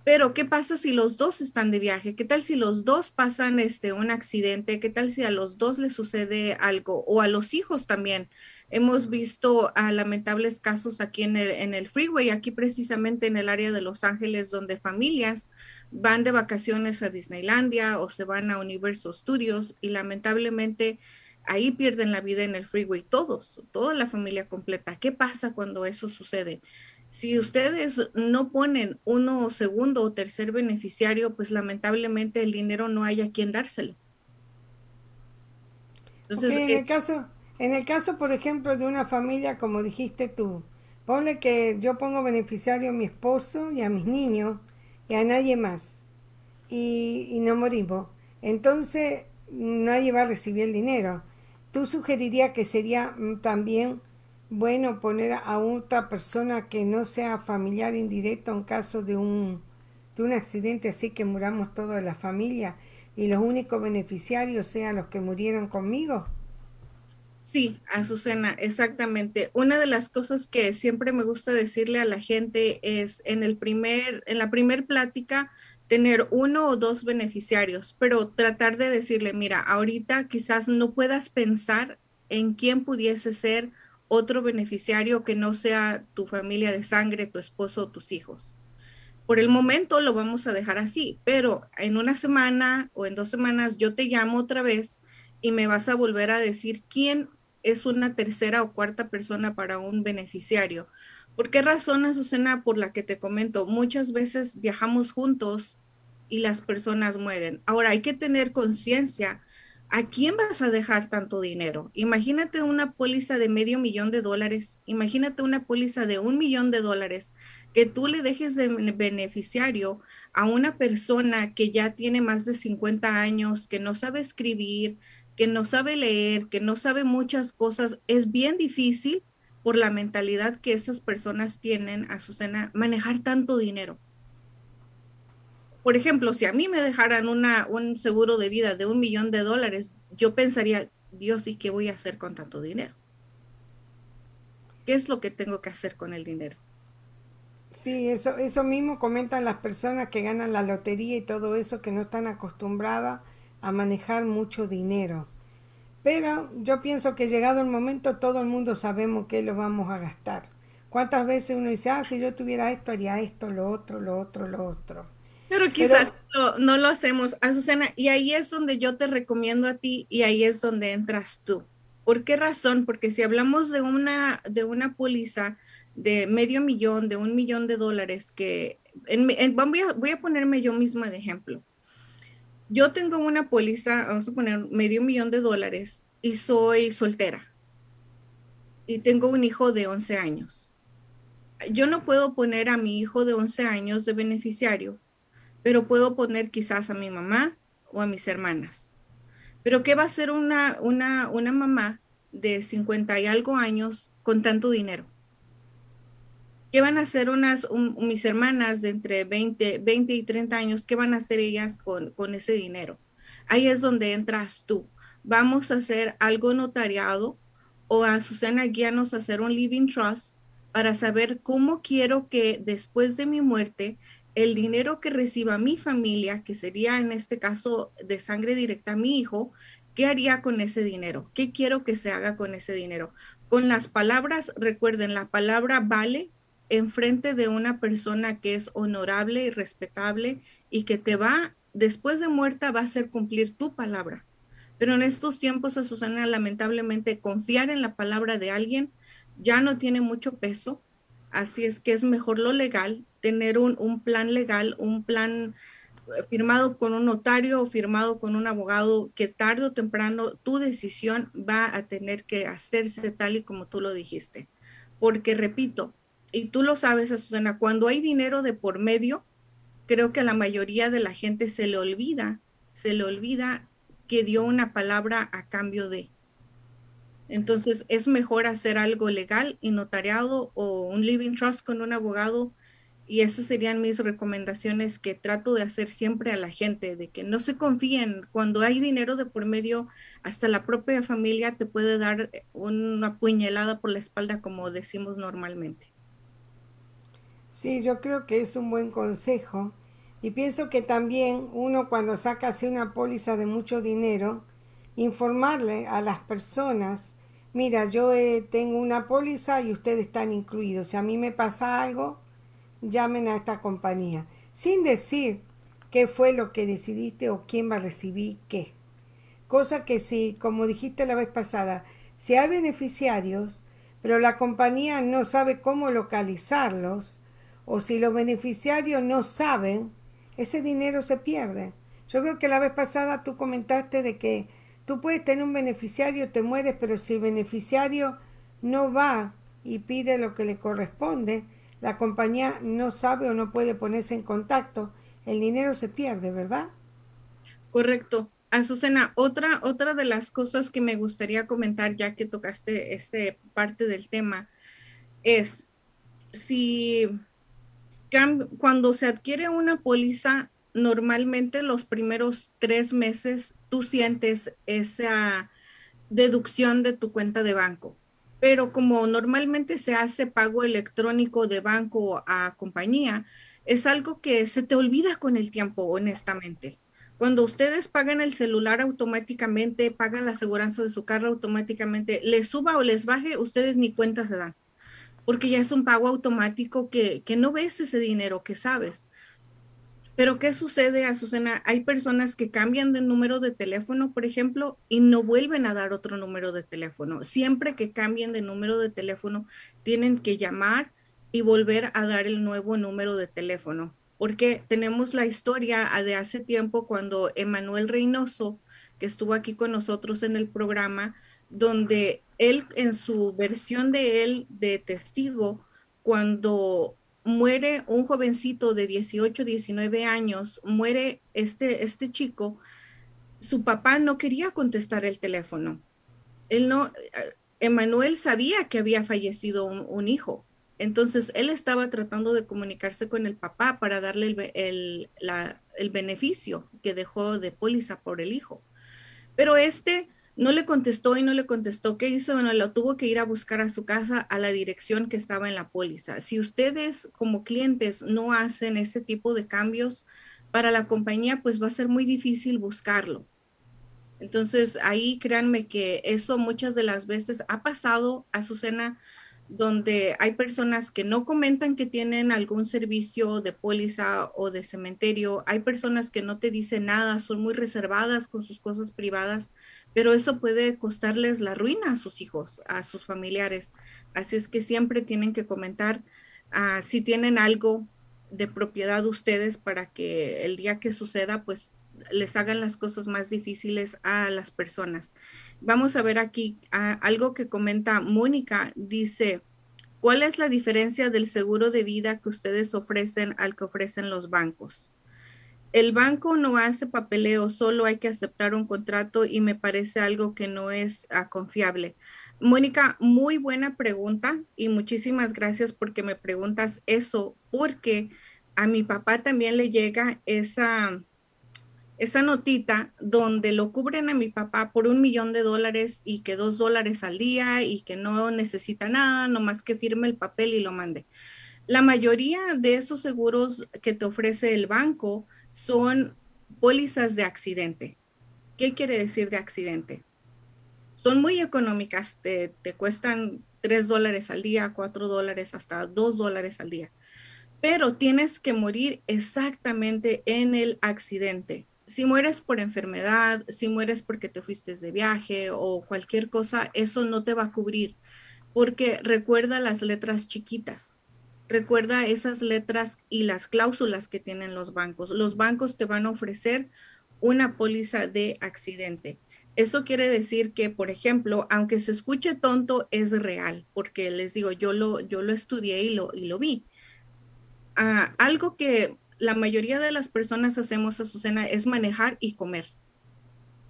Pero, ¿qué pasa si los dos están de viaje? ¿Qué tal si los dos pasan este, un accidente? ¿Qué tal si a los dos les sucede algo? O a los hijos también. Hemos visto lamentables casos aquí en el, en el freeway, aquí precisamente en el área de Los Ángeles, donde familias van de vacaciones a Disneylandia o se van a Universal Studios y lamentablemente ahí pierden la vida en el freeway todos, toda la familia completa. ¿Qué pasa cuando eso sucede? Si ustedes no ponen uno segundo o tercer beneficiario, pues lamentablemente el dinero no hay a quien dárselo. Entonces, en, el caso, en el caso, por ejemplo, de una familia, como dijiste tú, ponle que yo pongo beneficiario a mi esposo y a mis niños y a nadie más y, y no morimos. Entonces, nadie va a recibir el dinero. ¿Tú sugerirías que sería mm, también bueno poner a otra persona que no sea familiar indirecto en caso de un, de un accidente así que muramos toda la familia y los únicos beneficiarios sean los que murieron conmigo? Sí, Azucena, exactamente. Una de las cosas que siempre me gusta decirle a la gente es en el primer, en la primer plática, tener uno o dos beneficiarios, pero tratar de decirle, mira, ahorita quizás no puedas pensar en quién pudiese ser otro beneficiario que no sea tu familia de sangre, tu esposo o tus hijos. Por el momento lo vamos a dejar así, pero en una semana o en dos semanas yo te llamo otra vez y me vas a volver a decir quién es una tercera o cuarta persona para un beneficiario. ¿Por qué razón, Azucena, por la que te comento? Muchas veces viajamos juntos y las personas mueren. Ahora hay que tener conciencia. ¿A quién vas a dejar tanto dinero? Imagínate una póliza de medio millón de dólares, imagínate una póliza de un millón de dólares que tú le dejes de beneficiario a una persona que ya tiene más de 50 años, que no sabe escribir, que no sabe leer, que no sabe muchas cosas. Es bien difícil por la mentalidad que esas personas tienen, Azucena, manejar tanto dinero. Por ejemplo, si a mí me dejaran una, un seguro de vida de un millón de dólares, yo pensaría, Dios, ¿y qué voy a hacer con tanto dinero? ¿Qué es lo que tengo que hacer con el dinero? Sí, eso, eso mismo comentan las personas que ganan la lotería y todo eso, que no están acostumbradas a manejar mucho dinero. Pero yo pienso que llegado el momento todo el mundo sabemos que lo vamos a gastar. ¿Cuántas veces uno dice, ah, si yo tuviera esto, haría esto, lo otro, lo otro, lo otro? Pero quizás no lo hacemos, Azucena, y ahí es donde yo te recomiendo a ti y ahí es donde entras tú. ¿Por qué razón? Porque si hablamos de una, de una póliza de medio millón, de un millón de dólares, que voy, a, voy a ponerme yo misma de ejemplo yo tengo una póliza, vamos a poner medio millón de dólares y soy soltera y tengo un hijo de 11 años. Yo no puedo poner a mi hijo de 11 años de beneficiario, pero puedo poner quizás a mi mamá o a mis hermanas. Pero ¿qué va a hacer una, una, una mamá de 50 y algo años con tanto dinero? ¿Qué van a hacer unas, mis hermanas de entre 20, 20 y 30 años? ¿Qué van a hacer ellas con, con ese dinero? Ahí es donde entras tú. Vamos a hacer algo notariado o a Susana guíanos a hacer un living trust para saber cómo quiero que después de mi muerte el dinero que reciba mi familia, que sería en este caso de sangre directa a mi hijo, ¿qué haría con ese dinero? ¿Qué quiero que se haga con ese dinero? Con las palabras, recuerden, la palabra vale enfrente de una persona que es honorable y respetable y que te va, después de muerta, va a hacer cumplir tu palabra. Pero en estos tiempos, Susana, lamentablemente, confiar en la palabra de alguien ya no tiene mucho peso. Así es que es mejor lo legal, tener un, plan legal, un plan eh, firmado con un notario o firmado con un abogado que tarde o temprano tu decisión va a tener que hacerse tal y como tú lo dijiste. Porque, repito, y tú lo sabes, Susana, cuando hay dinero de por medio, creo que a la mayoría de la gente se le olvida, se le olvida que dio una palabra a cambio de. Entonces es mejor hacer algo legal y notariado o un living trust con un abogado. Y esas serían mis recomendaciones que trato de hacer siempre a la gente, de que no se confíen. Cuando hay dinero de por medio, hasta la propia familia te puede dar una puñalada por la espalda, como decimos normalmente. Sí, yo creo que es un buen consejo y pienso que también uno cuando saca así una póliza de mucho dinero, informarle a las personas, mira, yo eh, tengo una póliza y ustedes están incluidos, si a mí me pasa algo, llamen a esta compañía, sin decir qué fue lo que decidiste o quién va a recibir qué. Cosa que si, como dijiste la vez pasada, si hay beneficiarios, pero la compañía no sabe cómo localizarlos, o si los beneficiarios no saben, ese dinero se pierde. Yo creo que la vez pasada tú comentaste de que tú puedes tener un beneficiario, te mueres, pero si el beneficiario no va y pide lo que le corresponde, la compañía no sabe o no puede ponerse en contacto, el dinero se pierde, ¿verdad? Correcto. Azucena, otra, otra de las cosas que me gustaría comentar, ya que tocaste este parte del tema, es si cuando se adquiere una póliza, normalmente los primeros tres meses tú sientes esa deducción de tu cuenta de banco. Pero como normalmente se hace pago electrónico de banco a compañía, es algo que se te olvida con el tiempo, honestamente. Cuando ustedes pagan el celular automáticamente, pagan la aseguranza de su carro automáticamente, les suba o les baje, ustedes ni cuenta se dan, porque ya es un pago automático que, que no ves ese dinero, que sabes. Pero ¿qué sucede, Azucena? Hay personas que cambian de número de teléfono, por ejemplo, y no vuelven a dar otro número de teléfono. Siempre que cambien de número de teléfono, tienen que llamar y volver a dar el nuevo número de teléfono porque tenemos la historia de hace tiempo cuando Emanuel Reynoso, que estuvo aquí con nosotros en el programa, donde él en su versión de él de testigo, cuando muere un jovencito de 18, 19 años, muere este, este chico, su papá no quería contestar el teléfono. Él no, Emanuel sabía que había fallecido un hijo, entonces, él estaba tratando de comunicarse con el papá para darle el, beneficio que dejó de póliza por el hijo. Pero este no le contestó y no le contestó. ¿Qué hizo? Bueno, lo tuvo que ir a buscar a su casa a la dirección que estaba en la póliza. Si ustedes como clientes no hacen ese tipo de cambios para la compañía, pues va a ser muy difícil buscarlo. Entonces, ahí créanme que eso muchas de las veces ha pasado, a Azucena, donde hay personas que no comentan que tienen algún servicio de póliza o de cementerio, hay personas que no te dicen nada, son muy reservadas con sus cosas privadas, pero eso puede costarles la ruina a sus hijos, a sus familiares. Así es que siempre tienen que comentar ah, si tienen algo de propiedad ustedes para que el día que suceda, pues les hagan las cosas más difíciles a las personas. Vamos a ver aquí algo que comenta Mónica. Dice, ¿cuál es la diferencia del seguro de vida que ustedes ofrecen al que ofrecen los bancos? El banco no hace papeleo, solo hay que aceptar un contrato y me parece algo que no es ah, confiable. Mónica, muy buena pregunta y muchísimas gracias porque me preguntas eso, porque a mi papá también le llega esa, esa notita donde lo cubren a mi papá por un millón de dólares y que dos dólares al día y que no necesita nada, nomás que firme el papel y lo mande. La mayoría de esos seguros que te ofrece el banco son pólizas de accidente. ¿Qué quiere decir de accidente? Son muy económicas, te, te cuestan tres dólares al día, cuatro dólares, hasta dos dólares al día. Pero tienes que morir exactamente en el accidente si mueres por enfermedad, si mueres porque te fuiste de viaje o cualquier cosa, eso no te va a cubrir, porque recuerda las letras chiquitas. Recuerda esas letras y las cláusulas que tienen los bancos. Los bancos te van a ofrecer una póliza de accidente. Eso quiere decir que, por ejemplo, aunque se escuche tonto, es real, porque les digo, yo lo, yo lo estudié y lo, y lo vi. Ah, algo que la mayoría de las personas hacemos a su cena es manejar y comer.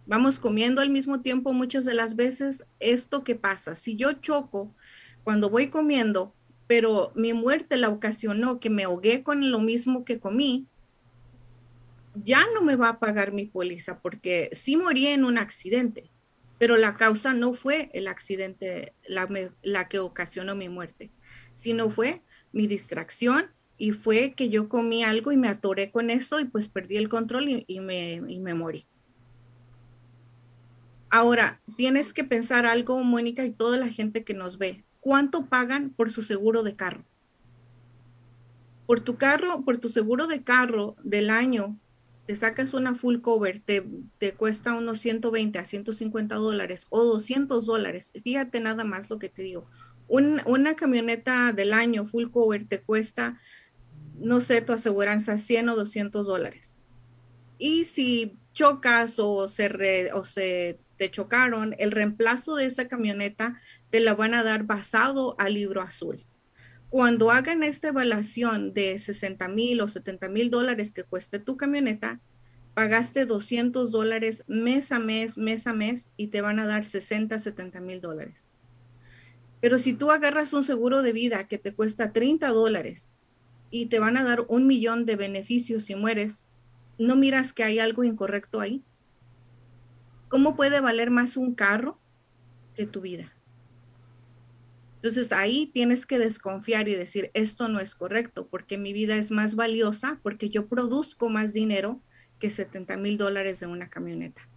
Vamos comiendo al mismo tiempo muchas de las veces. Esto que pasa, si yo choco cuando voy comiendo, pero mi muerte la ocasionó que me ahogué con lo mismo que comí, ya no me va a pagar mi póliza porque sí morí en un accidente, pero la causa no fue el accidente la, la que ocasionó mi muerte, sino fue mi distracción y fue que yo comí algo y me atoré con eso y pues perdí el control y, me, y me morí. Ahora, tienes que pensar algo, Mónica, y toda la gente que nos ve. ¿Cuánto pagan por su seguro de carro? Por tu carro, por tu seguro de carro del año, te sacas una full cover, te, te cuesta unos 120 a 150 dólares o 200 dólares. Fíjate nada más lo que te digo. una camioneta del año full cover te cuesta no sé, tu aseguranza 100 o 200 dólares. Y si chocas o se, o se te chocaron, el reemplazo de esa camioneta te la van a dar basado al libro azul. Cuando hagan esta evaluación de 60 mil o 70 mil dólares que cueste tu camioneta, pagaste 200 dólares mes a mes, mes a mes, y te van a dar 60, 70 mil dólares. Pero si tú agarras un seguro de vida que te cuesta 30 dólares y te van a dar un millón de beneficios si mueres, ¿no miras que hay algo incorrecto ahí? ¿Cómo puede valer más un carro que tu vida? Entonces ahí tienes que desconfiar y decir, esto no es correcto, porque mi vida es más valiosa, porque yo produzco más dinero que 70 mil dólares de una camioneta.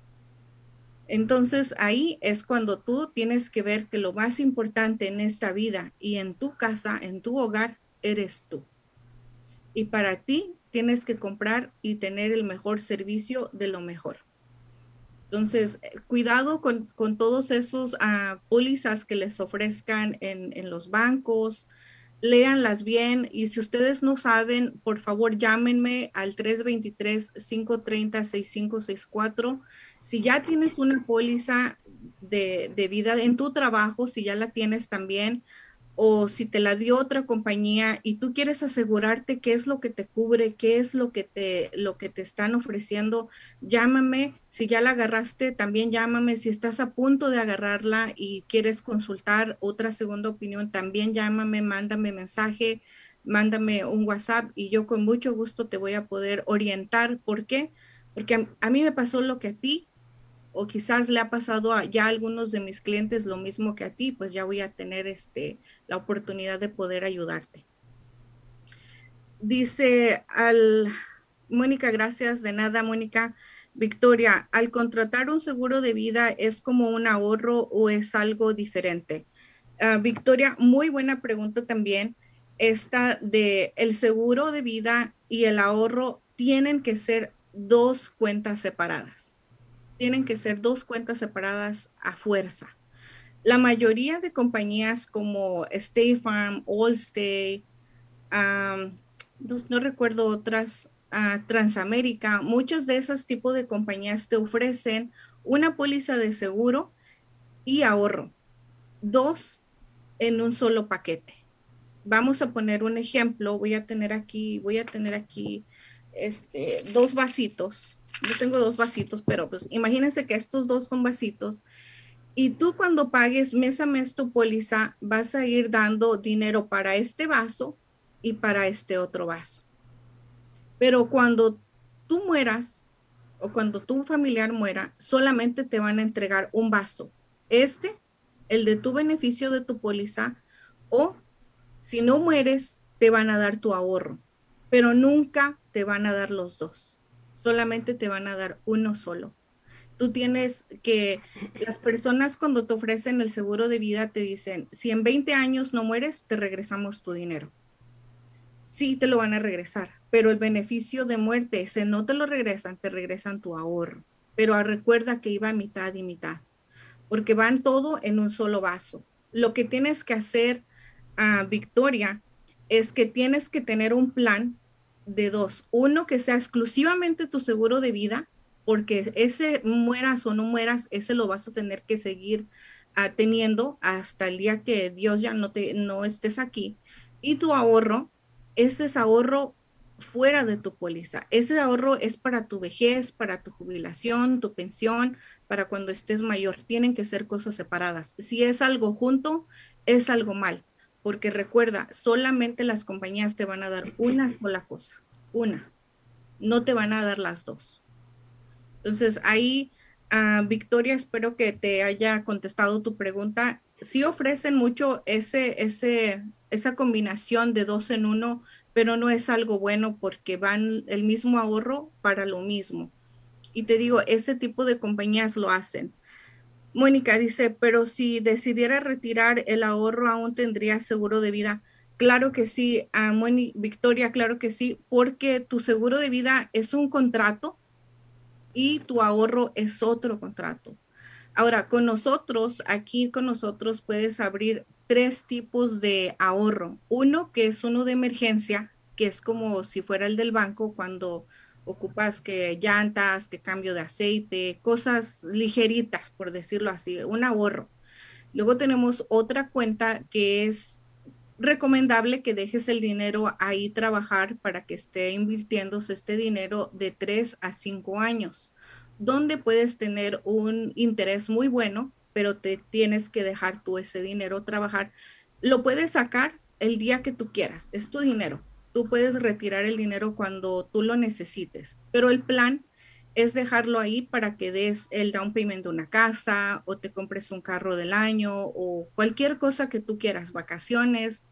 Entonces ahí es cuando tú tienes que ver que lo más importante en esta vida y en tu casa, en tu hogar, eres tú. Y para ti tienes que comprar y tener el mejor servicio de lo mejor. Entonces, eh, cuidado con, con todos esos uh, pólizas que les ofrezcan en, en los bancos, léanlas bien y si ustedes no saben, por favor llámenme al 323-530-6564. Si ya tienes una póliza de, de, vida en tu trabajo, si ya la tienes también, o si te la dio otra compañía y tú quieres asegurarte qué es lo que te cubre, qué es lo que te, lo que te están ofreciendo, llámame. Si ya la agarraste, también llámame. Si estás a punto de agarrarla y quieres consultar otra segunda opinión, también llámame, mándame mensaje, mándame un WhatsApp y yo con mucho gusto te voy a poder orientar. ¿Por qué? Porque a, a mí me pasó lo que a ti o quizás le ha pasado a ya a algunos de mis clientes lo mismo que a ti, pues ya voy a tener este, la oportunidad de poder ayudarte. Dice al Mónica, gracias de nada, Mónica. Victoria, al contratar un seguro de vida, ¿es como un ahorro o es algo diferente? Uh, Victoria, muy buena pregunta también. Esta de el seguro de vida y el ahorro tienen que ser dos cuentas separadas tienen que ser dos cuentas separadas a fuerza. La mayoría de compañías como State Farm, Allstate, um, no, recuerdo otras, uh, Transamérica, muchos de esos tipos de compañías te ofrecen una póliza de seguro y ahorro, dos en un solo paquete. Vamos a poner un ejemplo, voy a tener aquí, voy a tener aquí este, dos vasitos yo tengo dos vasitos, pero pues imagínense que estos dos son vasitos. Y tú cuando pagues mes a mes tu póliza, vas a ir dando dinero para este vaso y para este otro vaso. Pero cuando tú mueras o cuando tu familiar muera, solamente te van a entregar un vaso. Este, el de tu beneficio de tu póliza, o si no mueres, te van a dar tu ahorro, pero nunca te van a dar los dos solamente te van a dar uno solo. Tú tienes que, las personas cuando te ofrecen el seguro de vida te dicen, si en 20 años no mueres, te regresamos tu dinero. Sí, te lo van a regresar, pero el beneficio de muerte, ese no te lo regresan, te regresan tu ahorro. Pero recuerda que iba mitad y mitad, porque van todo en un solo vaso. Lo que tienes que hacer, a ah, Victoria, es que tienes que tener un plan de dos. Uno, que sea exclusivamente tu seguro de vida, porque ese mueras o no mueras, ese lo vas a tener que seguir teniendo hasta el día que Dios ya no, te, no estés aquí. Y tu ahorro, ese es ahorro fuera de tu póliza. Ese ahorro es para tu vejez, para tu jubilación, tu pensión, para cuando estés mayor. Tienen que ser cosas separadas. Si es algo junto, es algo mal porque recuerda, solamente las compañías te van a dar una sola cosa, una, no te van a dar las dos. Entonces ahí, uh, Victoria, espero que te haya contestado tu pregunta. Sí ofrecen mucho ese, ese, esa combinación de dos en uno, pero no es algo bueno porque van el mismo ahorro para lo mismo. Y te digo, ese tipo de compañías lo hacen. Mónica dice, pero si decidiera retirar el ahorro, aún tendría seguro de vida. Claro que sí, a Victoria, claro que sí, porque tu seguro de vida es un contrato y tu ahorro es otro contrato. Ahora, con nosotros, aquí con nosotros puedes abrir tres tipos de ahorro. Uno que es uno de emergencia, que es como si fuera el del banco cuando ocupas que llantas, que cambio de aceite, cosas ligeritas, por decirlo así, un ahorro. Luego tenemos otra cuenta que es recomendable que dejes el dinero ahí trabajar para que esté invirtiéndose este dinero de tres a cinco años, donde puedes tener un interés muy bueno, pero te tienes que dejar tú ese dinero trabajar. Lo puedes sacar el día que tú quieras, es tu dinero. Tú puedes retirar el dinero cuando tú lo necesites, pero el plan es dejarlo ahí para que des el down payment de una casa o te compres un carro del año o cualquier cosa que tú quieras, vacaciones.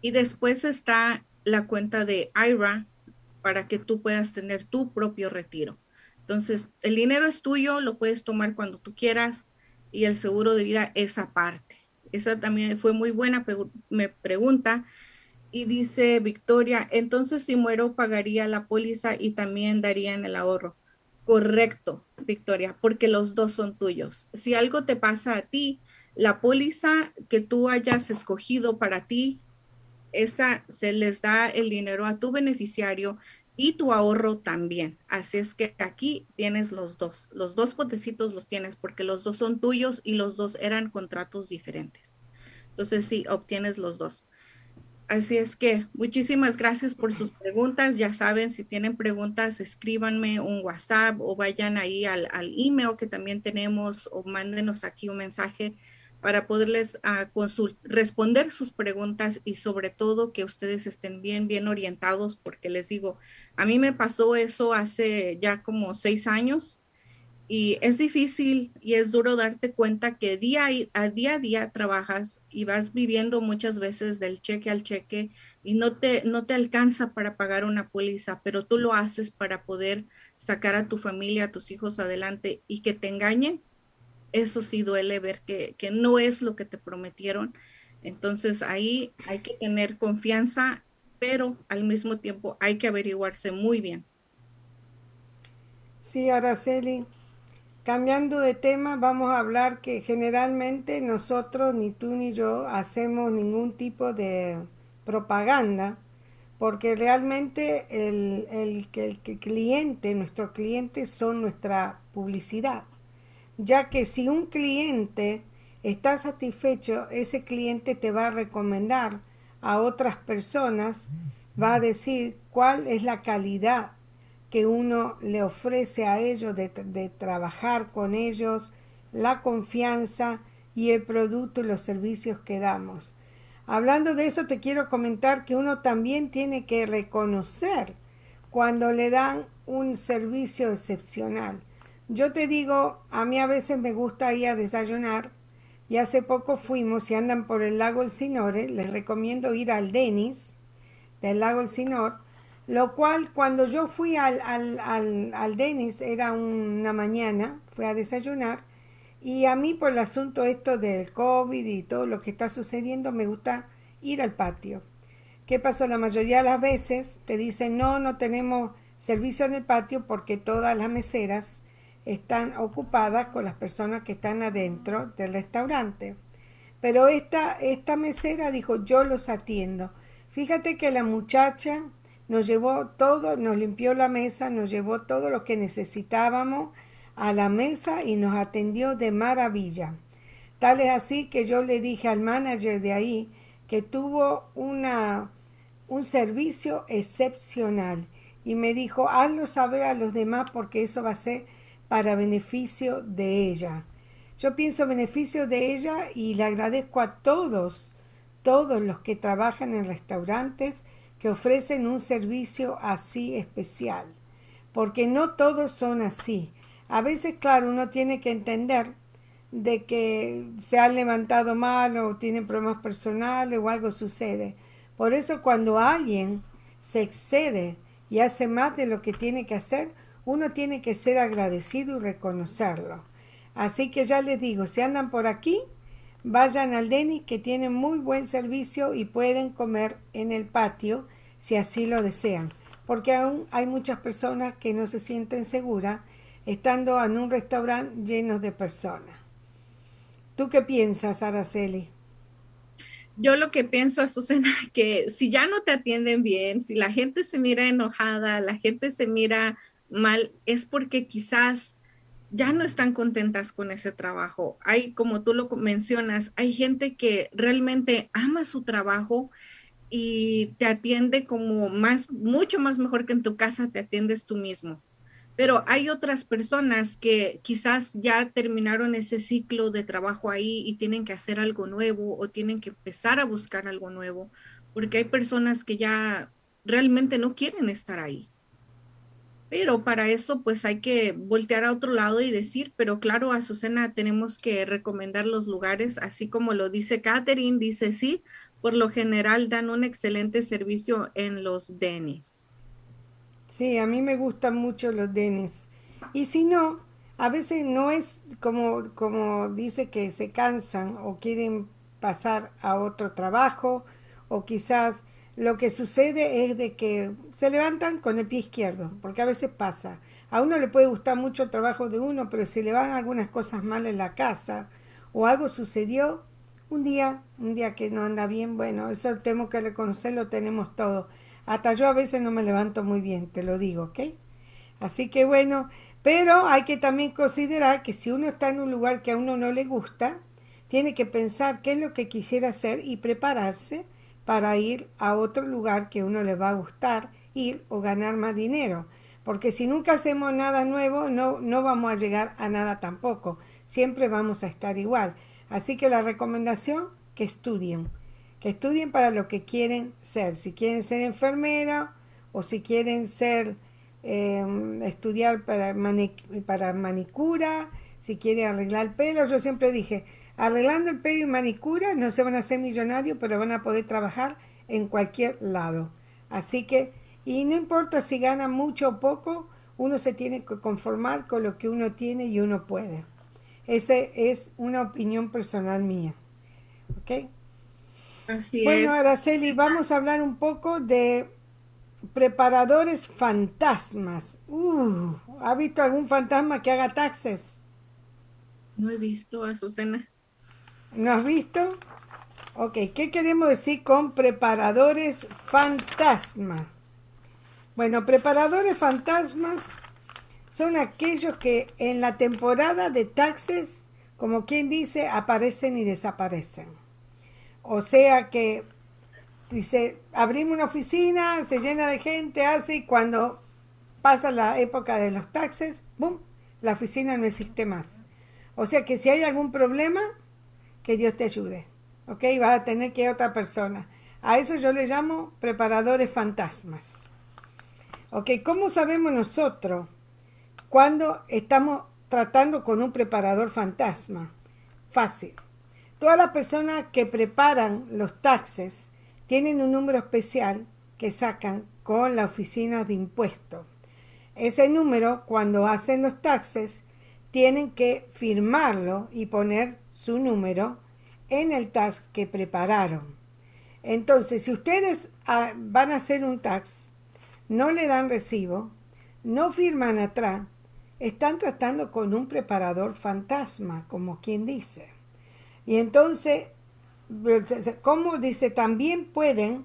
Y después está la cuenta de IRA para que tú puedas tener tu propio retiro. Entonces, el dinero es tuyo, lo puedes tomar cuando tú quieras y el seguro de vida es aparte. Esa también fue muy buena me pregunta y dice Victoria, entonces si muero pagaría la póliza y también darían el ahorro. Correcto, Victoria, porque los dos son tuyos. Si algo te pasa a ti, la póliza que tú hayas escogido para ti, esa se les da el dinero a tu beneficiario y tu ahorro también. Así es que aquí tienes los dos. Los dos potecitos los tienes porque los dos son tuyos y los dos eran contratos diferentes. Entonces sí, obtienes los dos. Así es que muchísimas gracias por sus preguntas. Ya saben, si tienen preguntas, escríbanme un WhatsApp o vayan ahí al, email que también tenemos o mándenos aquí un mensaje para poderles uh, responder sus preguntas y sobre todo que ustedes estén bien, bien orientados, porque les digo, a mí me pasó eso hace ya como seis años y es difícil y es duro darte cuenta que día a día a día trabajas y vas viviendo muchas veces del cheque al cheque y no te, no te alcanza para pagar una póliza, pero tú lo haces para poder sacar a tu familia, a tus hijos adelante y que te engañen. Eso sí duele ver que, que no es lo que te prometieron. Entonces ahí hay que tener confianza, pero al mismo tiempo hay que averiguarse muy bien. Sí, Araceli, Cambiando de tema, vamos a hablar que generalmente nosotros, ni tú ni yo, hacemos ningún tipo de propaganda, porque realmente el, el, el, cliente, nuestros clientes son nuestra publicidad, ya que si un cliente está satisfecho, ese cliente te va a recomendar a otras personas, va a decir cuál es la calidad que uno le ofrece a ellos de, trabajar con ellos, la confianza y el producto y los servicios que damos. Hablando de eso, te quiero comentar que uno también tiene que reconocer cuando le dan un servicio excepcional. Yo te digo, a mí a veces me gusta ir a desayunar y hace poco fuimos, si andan por el lago El Sinore, les recomiendo ir al Denis del lago El Sinor, lo cual, cuando yo fui al, al, al, al Denis, era una mañana, fui a desayunar, y a mí por el asunto esto del COVID y todo lo que está sucediendo, me gusta ir al patio. ¿Qué pasó? La mayoría de las veces te dicen, no, no tenemos servicio en el patio porque todas las meseras están ocupadas con las personas que están adentro del restaurante. Pero esta, esta mesera dijo, yo los atiendo. Fíjate que la muchacha nos llevó todo, nos limpió la mesa, nos llevó todo lo que necesitábamos a la mesa y nos atendió de maravilla. Tal es así que yo le dije al manager de ahí que tuvo una, un servicio excepcional y me dijo, hazlo saber a los demás porque eso va a ser para beneficio de ella. Yo pienso beneficio de ella y le agradezco a todos, todos los que trabajan en restaurantes, que ofrecen un servicio así especial, porque no todos son así. A veces, claro, uno tiene que entender de que se han levantado mal o tienen problemas personales o algo sucede. Por eso cuando alguien se excede y hace más de lo que tiene que hacer, uno tiene que ser agradecido y reconocerlo. Así que ya les digo, si andan por aquí, vayan al Denis que tiene muy buen servicio y pueden comer en el patio si así lo desean, porque aún hay muchas personas que no se sienten seguras estando en un restaurante lleno de personas. ¿Tú qué piensas, Araceli? Yo lo que pienso, Susana, que si ya no te atienden bien, si la gente se mira enojada, la gente se mira mal, es porque quizás ya no están contentas con ese trabajo. Hay, como tú lo mencionas, hay gente que realmente ama su trabajo y te atiende como más, mucho más mejor que en tu casa te atiendes tú mismo. Pero hay otras personas que quizás ya terminaron ese ciclo de trabajo ahí y tienen que hacer algo nuevo o tienen que empezar a buscar algo nuevo, porque hay personas que ya realmente no quieren estar ahí. Pero para eso pues hay que voltear a otro lado y decir, pero claro, Azucena tenemos que recomendar los lugares, así como lo dice Catherine, dice sí, por lo general dan un excelente servicio en los Denis. Sí, a mí me gustan mucho los Denis. Y si no, a veces no es como, como dice que se cansan o quieren pasar a otro trabajo o quizás lo que sucede es de que se levantan con el pie izquierdo, porque a veces pasa. A uno le puede gustar mucho el trabajo de uno, pero si le van algunas cosas mal en la casa o algo sucedió, un día, un día que no anda bien, bueno, eso tenemos que reconocer, lo tenemos todo. Hasta yo a veces no me levanto muy bien, te lo digo, ¿ok? Así que bueno, pero hay que también considerar que si uno está en un lugar que a uno no le gusta, tiene que pensar qué es lo que quisiera hacer y prepararse para ir a otro lugar que uno le va a gustar ir o ganar más dinero. Porque si nunca hacemos nada nuevo, no, no vamos a llegar a nada tampoco. Siempre vamos a estar igual. Así que la recomendación, que estudien. Que estudien para lo que quieren ser. Si quieren ser enfermera o si quieren ser, em, estudiar para, para manicura, si quieren arreglar el pelo. Yo siempre dije, Arreglando el pelo y manicura no se van a hacer millonarios, pero van a poder trabajar en cualquier lado. Así que, y no importa si gana mucho o poco, uno se tiene que conformar con lo que uno tiene y uno puede. Esa es una opinión personal mía. ¿Ok? Así bueno, Araceli, vamos a hablar un poco de preparadores fantasmas. Uh, ¿Ha visto algún fantasma que haga taxes? No he visto, a Azucena. ¿No has visto? Ok, ¿qué queremos decir con preparadores fantasma? Bueno, preparadores fantasmas son aquellos que en la temporada de taxes, como quien dice, aparecen y desaparecen. O sea que dice, abrimos una oficina, se llena de gente, hace y cuando pasa la época de los taxes, ¡boom! La oficina no existe más. O sea que si hay algún problema, que Dios te ayude. ¿Ok? Vas a tener que otra persona. A eso yo le llamo preparadores fantasmas. ¿Ok? ¿Cómo sabemos nosotros cuando estamos tratando con un preparador fantasma? Fácil. Todas las personas que preparan los taxes tienen un número especial que sacan con la oficina de impuestos. Ese número, cuando hacen los taxes, tienen que firmarlo y poner su número en el tax que prepararon. Entonces, si ustedes ah, van a hacer un tax, no le dan recibo, no firman atrás, están tratando con un preparador fantasma, como quien dice. Y entonces, como dice, también pueden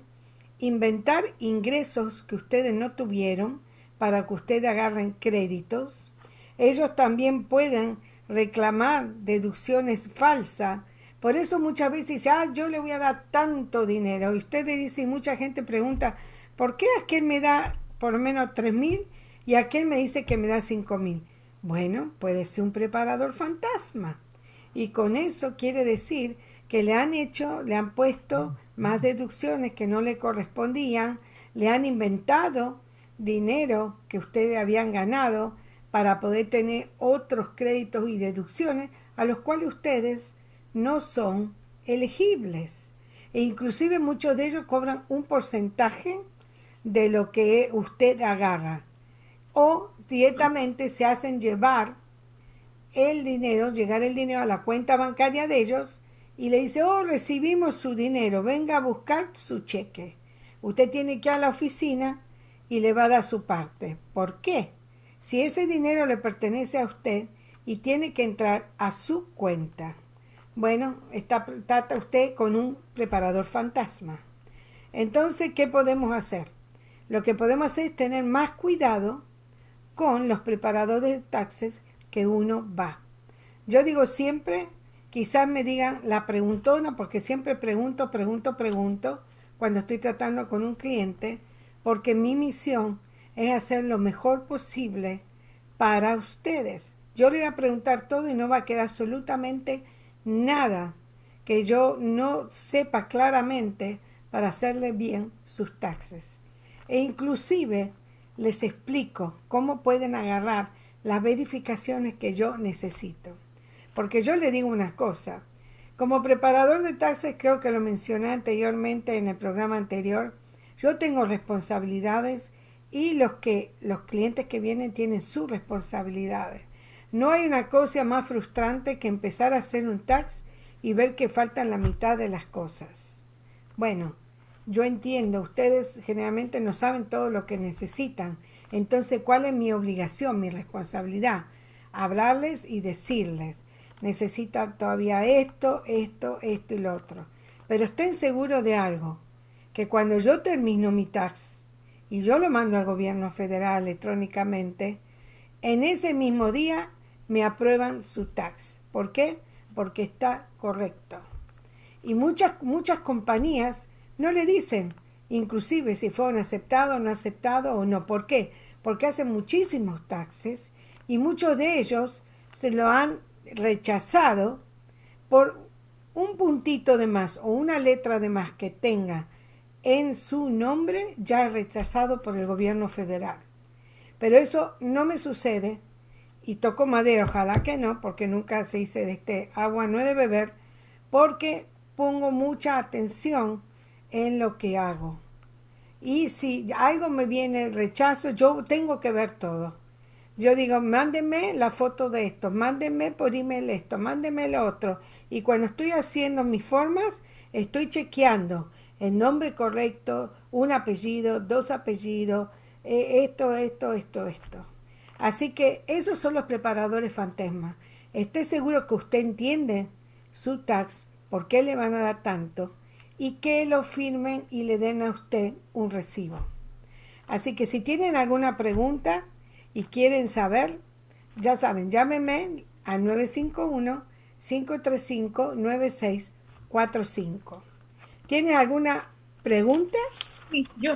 inventar ingresos que ustedes no tuvieron para que ustedes agarren créditos. Ellos también pueden reclamar deducciones falsas. Por eso muchas veces dice, ah, yo le voy a dar tanto dinero. Y ustedes dicen, mucha gente pregunta, ¿por qué aquel me da por lo menos tres mil y aquel me dice que me da cinco mil? Bueno, puede ser un preparador fantasma. Y con eso quiere decir que le han hecho, le han puesto más deducciones que no le correspondían, le han inventado dinero que ustedes habían ganado para poder tener otros créditos y deducciones a los cuales ustedes no son elegibles. E inclusive muchos de ellos cobran un porcentaje de lo que usted agarra. O directamente se hacen llevar el dinero, llegar el dinero a la cuenta bancaria de ellos y le dice, oh, recibimos su dinero, venga a buscar su cheque. Usted tiene que ir a la oficina y le va a dar su parte. ¿Por qué? Si ese dinero le pertenece a usted y tiene que entrar a su cuenta. Bueno, está, trata usted con un preparador fantasma. Entonces, ¿qué podemos hacer? Lo que podemos hacer es tener más cuidado con los preparadores de taxes que uno va. Yo digo siempre, quizás me digan la preguntona, porque siempre pregunto, pregunto, pregunto cuando estoy tratando con un cliente, porque mi misión es hacer lo mejor posible para ustedes. Yo le voy a preguntar todo y no va a quedar absolutamente nada que yo no sepa claramente para hacerle bien sus taxes. E inclusive les explico cómo pueden agarrar las verificaciones que yo necesito. Porque yo le digo una cosa, como preparador de taxes, creo que lo mencioné anteriormente en el programa anterior, yo tengo responsabilidades y los que los clientes que vienen tienen sus responsabilidades. No hay una cosa más frustrante que empezar a hacer un tax y ver que faltan la mitad de las cosas. Bueno, yo entiendo, ustedes generalmente no saben todo lo que necesitan. Entonces, ¿cuál es mi obligación, mi responsabilidad? Hablarles y decirles, necesita todavía esto, esto, esto y lo otro. Pero estén seguros de algo, que cuando yo termino mi tax y yo lo mando al gobierno federal electrónicamente, en ese mismo día me aprueban su tax. ¿Por qué? Porque está correcto. Y muchas, muchas compañías no le dicen, inclusive si fueron aceptados o no aceptados o no. ¿Por qué? Porque hacen muchísimos taxes y muchos de ellos se lo han rechazado por un puntito de más o una letra de más que tenga en su nombre ya rechazado por el gobierno federal. Pero eso no me sucede y toco madera, ojalá que no, porque nunca se hice de este agua no he de beber, porque pongo mucha atención en lo que hago. Y si algo me viene rechazo, yo tengo que ver todo. Yo digo, mándenme la foto de esto, mándenme por email esto, mándenme lo otro. Y cuando estoy haciendo mis formas, estoy chequeando el nombre correcto, un apellido, dos apellidos, eh, esto, esto, esto, esto. Así que esos son los preparadores fantasmas. Esté seguro que usted entiende su tax, por qué le van a dar tanto y que lo firmen y le den a usted un recibo. Así que si tienen alguna pregunta y quieren saber, ya saben, llámenme al 951-535-9645. ¿Tienes alguna pregunta? Sí, yo.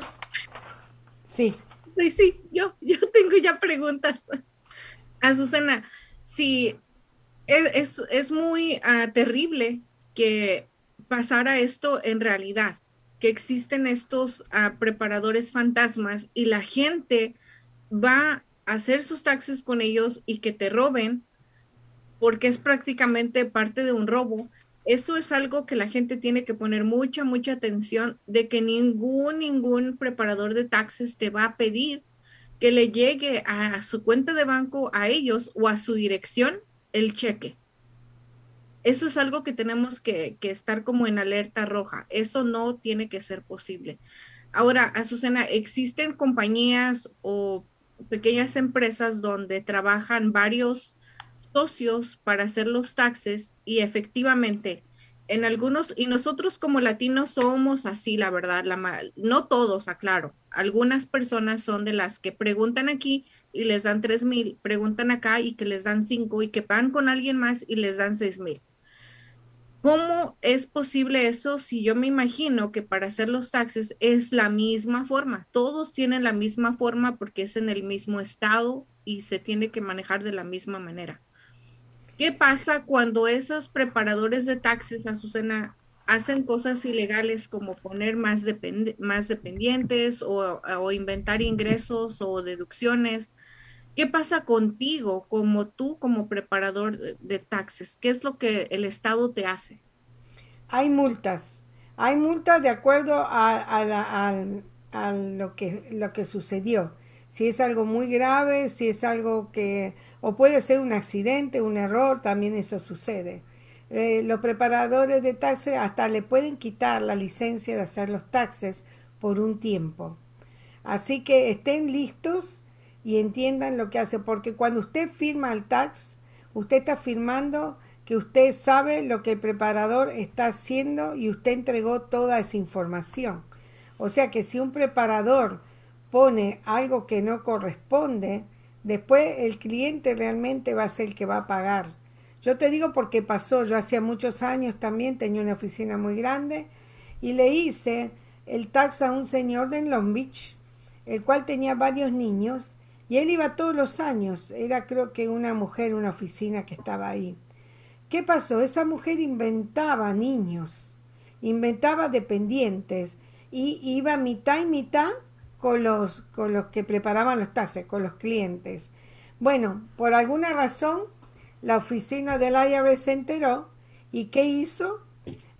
Sí. Sí, sí, yo, yo tengo ya preguntas. Azucena, sí, es, es, muy uh, terrible que pasara esto en realidad, que existen estos uh, preparadores fantasmas y la gente va a hacer sus taxes con ellos y que te roben porque es prácticamente parte de un robo. Eso es algo que la gente tiene que poner mucha, mucha atención de que ningún, ningún preparador de taxes te va a pedir que le llegue a su cuenta de banco, a ellos o a su dirección el cheque. Eso es algo que tenemos que, estar como en alerta roja. Eso no tiene que ser posible. Ahora, Azucena, existen compañías o pequeñas empresas donde trabajan varios socios para hacer los taxes y efectivamente en algunos, y nosotros como latinos somos así, la verdad, la, no todos, aclaro, algunas personas son de las que preguntan aquí y les dan tres mil, preguntan acá y que les dan cinco y que van con alguien más y les dan seis mil. ¿Cómo es posible eso si yo me imagino que para hacer los taxes es la misma forma? Todos tienen la misma forma porque es en el mismo estado y se tiene que manejar de la misma manera. ¿Qué pasa cuando esos preparadores de taxes, Azucena, hacen cosas ilegales como poner más, dependientes o, inventar ingresos o deducciones? ¿Qué pasa contigo como tú, como preparador de, taxes? ¿Qué es lo que el Estado te hace? Hay multas. Hay multas de acuerdo a, lo que sucedió si es algo muy grave, si es algo que, o puede ser un accidente, un error, también eso sucede. Eh, los preparadores de taxes hasta le pueden quitar la licencia de hacer los taxes por un tiempo. Así que estén listos y entiendan lo que hace, porque cuando usted firma el tax, usted está firmando que usted sabe lo que el preparador está haciendo y usted entregó toda esa información. O sea que si un preparador pone algo que no corresponde, Después el cliente realmente va a ser el que va a pagar. Yo te digo porque pasó, yo hacía muchos años también tenía una oficina muy grande y le hice el tax a un señor de Long Beach, el cual tenía varios niños y él iba todos los años. Era creo que una mujer, una oficina que estaba ahí. ¿Qué pasó? Esa mujer inventaba niños, inventaba dependientes y iba mitad y mitad con los, con los que preparaban los taxes, con los clientes. Bueno, por alguna razón, la oficina del IRS se enteró y ¿qué hizo?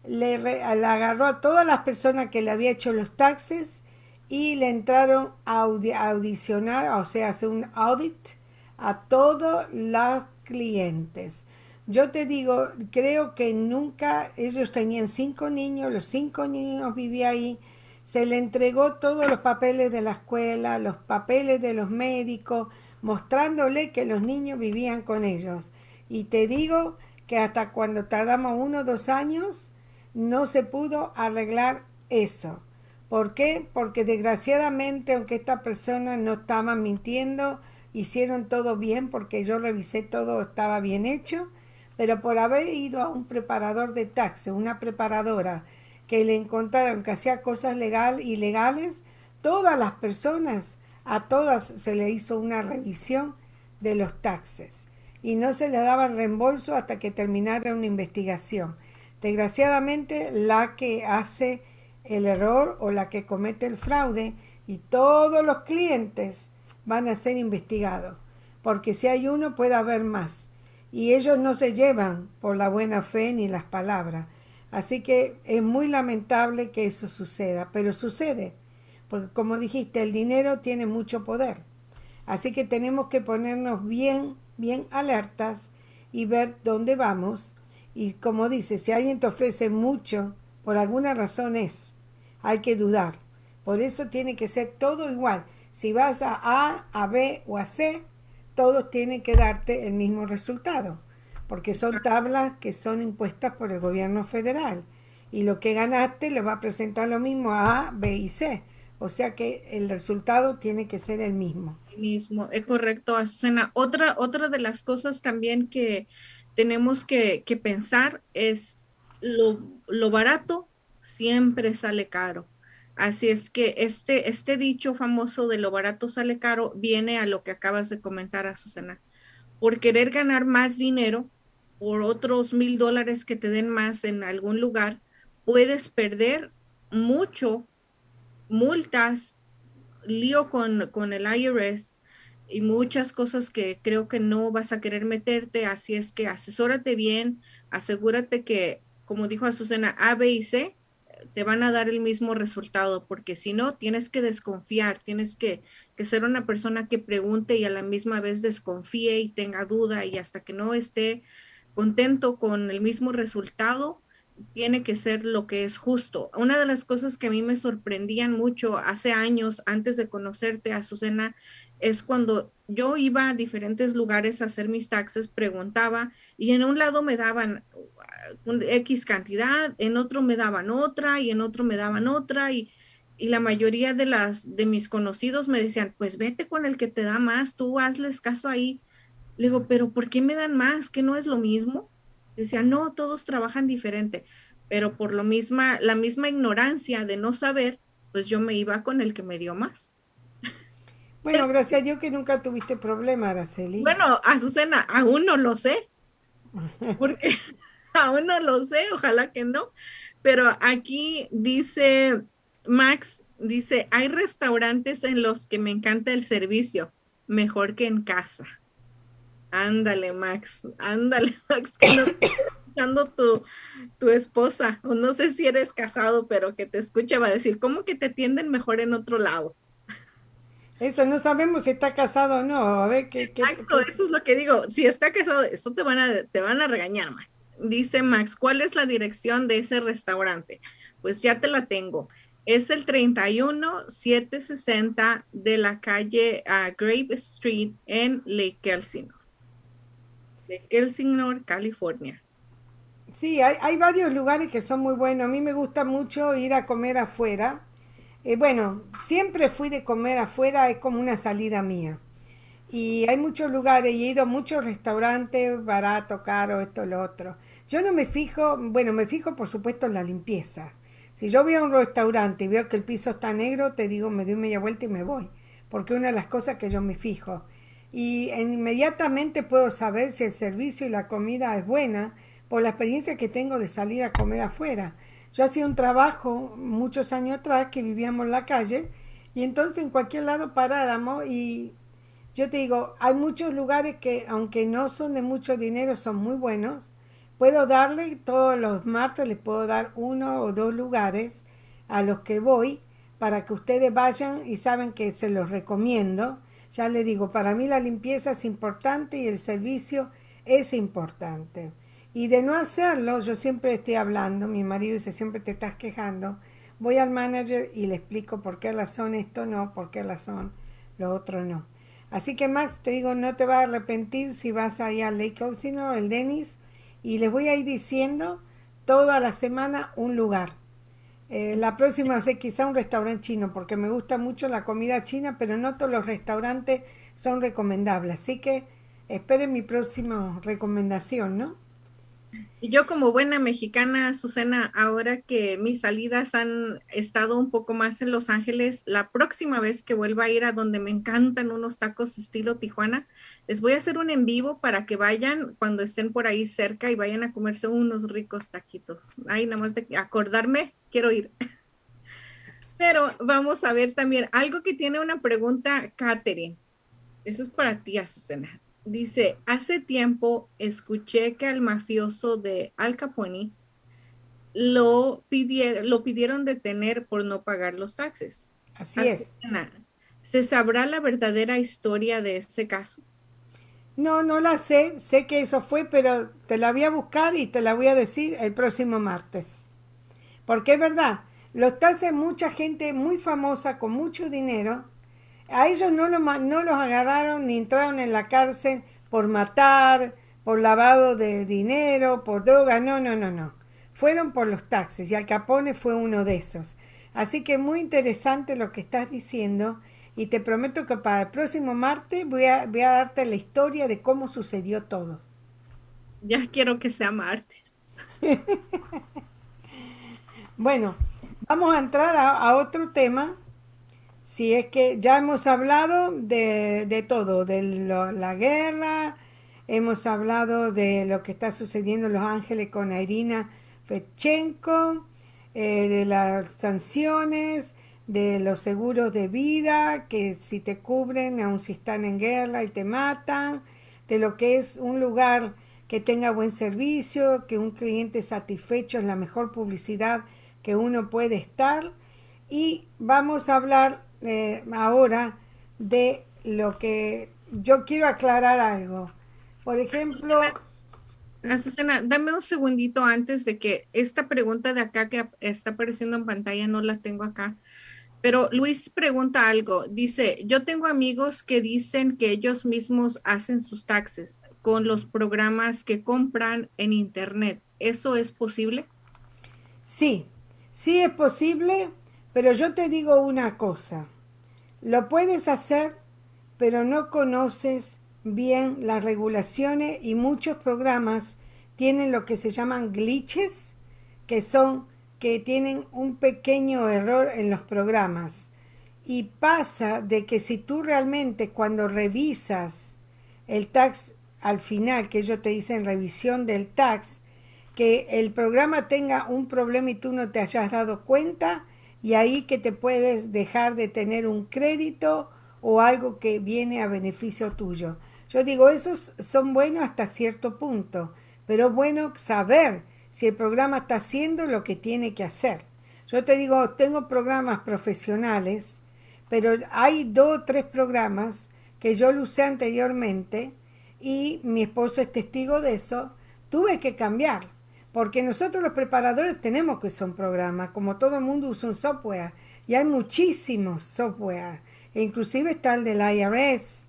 Le, le, agarró a todas las personas que le había hecho los taxes y le entraron a audicionar, o sea, hacer un audit a todos los clientes. Yo te digo, creo que nunca, ellos tenían cinco niños, los cinco niños vivían ahí, se le entregó todos los papeles de la escuela, los papeles de los médicos, mostrándole que los niños vivían con ellos. Y te digo que hasta cuando tardamos uno o dos años, no se pudo arreglar eso. ¿Por qué? Porque desgraciadamente, aunque esta persona no estaba mintiendo, hicieron todo bien porque yo revisé todo, estaba bien hecho, pero por haber ido a un preparador de taxi, una preparadora, que le encontraron que hacía cosas legal, ilegales, todas las personas, a todas se le hizo una revisión de los taxes y no se le daba reembolso hasta que terminara una investigación. Desgraciadamente, la que hace el error o la que comete el fraude y todos los clientes van a ser investigados, porque si hay uno puede haber más y ellos no se llevan por la buena fe ni las palabras. Así que es muy lamentable que eso suceda, pero sucede, porque como dijiste, el dinero tiene mucho poder. Así que tenemos que ponernos bien, bien alertas y ver dónde vamos. Y como dice, si alguien te ofrece mucho, por alguna razón es. Hay que dudar. Por eso tiene que ser todo igual. Si vas a A, a B o a C, todos tienen que darte el mismo resultado, porque son tablas que son impuestas por el gobierno federal. Y lo que ganaste le va a presentar lo mismo a A, B y C. O sea que el resultado tiene que ser el mismo. Mismo, es correcto, Azucena. Otra, otra de las cosas también que tenemos que, que pensar es lo, lo barato siempre sale caro. Así es que este, este dicho famoso de lo barato sale caro viene a lo que acabas de comentar, a Susana. Por querer ganar más dinero, por otros mil dólares que te den más en algún lugar, puedes perder mucho, multas, lío con, con el IRS y muchas cosas que creo que no vas a querer meterte. Así es que asesórate bien, asegúrate que, como dijo Azucena, A, B y C te van a dar el mismo resultado, porque si no, tienes que desconfiar, tienes que, que, ser una persona que pregunte y a la misma vez desconfíe y tenga duda y hasta que no esté contento con el mismo resultado, tiene que ser lo que es justo. Una de las cosas que a mí me sorprendían mucho hace años, antes de conocerte, Azucena, es cuando yo iba a diferentes lugares a hacer mis taxes, preguntaba y en un lado me daban X cantidad, en otro me daban otra y en otro me daban otra y, y la mayoría de las de mis conocidos me decían, pues vete con el que te da más, tú hazles caso ahí. Le digo, pero ¿por qué me dan más? ¿Que no es lo mismo? Decía, no, todos trabajan diferente, pero por lo misma, la misma ignorancia de no saber, pues yo me iba con el que me dio más. Bueno, gracias a Dios que nunca tuviste problema, Araceli. Bueno, Azucena, aún no lo sé. Porque aún no lo sé, ojalá que no. Pero aquí dice Max, dice, hay restaurantes en los que me encanta el servicio, mejor que en casa. Ándale, Max, ándale, Max, que no escuchando tu, tu esposa, o no sé si eres casado, pero que te escuche, va a decir, ¿cómo que te atienden mejor en otro lado? Eso no sabemos si está casado o no. A ver qué. Exacto, eso es lo que digo. Si está casado, eso te van a, te van a regañar, Max dice Max, ¿cuál es la dirección de ese restaurante? Pues ya te la tengo. Es el 31760 de la calle uh, Grape Street en Lake Elsinore. Elsinore, California. Sí, hay, hay, varios lugares que son muy buenos. A mí me gusta mucho ir a comer afuera. Eh, bueno, siempre fui de comer afuera, es como una salida mía. y hay muchos lugares y he ido a muchos restaurantes, barato, caro, esto, lo otro. Yo no me fijo, bueno, me fijo por supuesto en la limpieza. Si yo voy a un restaurante y veo que el piso está negro, te digo, me doy media vuelta y me voy, porque una de las cosas que yo me fijo. Y inmediatamente puedo saber si el servicio y la comida es buena por la experiencia que tengo de salir a comer afuera. Yo hacía un trabajo muchos años atrás que vivíamos en la calle y entonces en cualquier lado paráramos y yo te digo, hay muchos lugares que aunque no son de mucho dinero son muy buenos. Puedo darle todos los martes, les puedo dar uno o dos lugares a los que voy para que ustedes vayan y saben que se los recomiendo. Ya les digo, para mí la limpieza es importante y el servicio es importante. Y de no hacerlo, yo siempre estoy hablando, mi marido dice, siempre te estás quejando, voy al manager y le explico por qué razón esto no, por qué razón lo otro no. Así que Max, te digo, no te vas a arrepentir si vas allá al Lake Olsino, el Dennis, y les voy a ir diciendo toda la semana un lugar. Eh, la próxima va quizá un restaurante chino, porque me gusta mucho la comida china, pero no todos los restaurantes son recomendables. Así que esperen mi próxima recomendación, ¿no? Y yo como buena mexicana, Susana, ahora que mis salidas han estado un poco más en Los Ángeles, la próxima vez que vuelva a ir a donde me encantan unos tacos estilo Tijuana, les voy a hacer un en vivo para que vayan cuando estén por ahí cerca y vayan a comerse unos ricos taquitos. Ay, nada más de acordarme, quiero ir. Pero vamos a ver también algo que tiene una pregunta, Katherine. Eso es para ti, Susana. Dice, hace tiempo escuché que al mafioso de Al Capone lo, pidieron, lo pidieron detener por no pagar los taxes. Así es. ¿Se sabrá la verdadera historia de ese caso? No, no la sé. Sé que eso fue, pero te la voy a buscar y te la voy a decir el próximo martes. Porque es verdad, los taxes, mucha gente muy famosa con mucho dinero a ellos no, no los agarraron ni entraron en la cárcel por matar, por lavado de dinero, por droga, no, no, no, no. Fueron por los taxis y Al Capone fue uno de esos. Así que muy interesante lo que estás diciendo y te prometo que para el próximo martes voy a, voy a darte la historia de cómo sucedió todo. Ya quiero que sea martes. bueno, vamos a entrar a otro tema Sí, es que ya hemos hablado de, de todo, de la guerra, hemos hablado de lo que está sucediendo en Los Ángeles con Irina Fechenko, eh, de las sanciones, de los seguros de vida, que si te cubren, aun si están en guerra y te matan, de lo que es un lugar que tenga buen servicio, que un cliente satisfecho es la mejor publicidad que uno puede estar. Y vamos a hablar eh, ahora de lo que yo quiero aclarar algo. Por ejemplo... Susana, dame un segundito antes de que esta pregunta de acá que está apareciendo en pantalla no la tengo acá. Pero Luis pregunta algo. Dice, yo tengo amigos que dicen que ellos mismos hacen sus taxes con los programas que compran en Internet. ¿Eso es posible? Sí, sí es posible, pero yo te digo una cosa. Lo puedes hacer, pero no conoces bien las regulaciones y muchos programas tienen lo que se llaman glitches, que son que tienen un pequeño error en los programas. Y pasa de que si tú realmente cuando revisas el tax al final, que ellos te dicen revisión del tax, que el programa tenga un problema y tú no te hayas dado cuenta, y ahí que te puedes dejar de tener un crédito o algo que viene a beneficio tuyo. Yo digo, esos son buenos hasta cierto punto, pero es bueno saber si el programa está haciendo lo que tiene que hacer. Yo te digo, tengo programas profesionales, pero hay dos o tres programas que yo lo usé anteriormente y mi esposo es testigo de eso, tuve que cambiar porque nosotros los preparadores tenemos que usar un programa, como todo el mundo usa un software, y hay muchísimos software, e inclusive está el del IRS,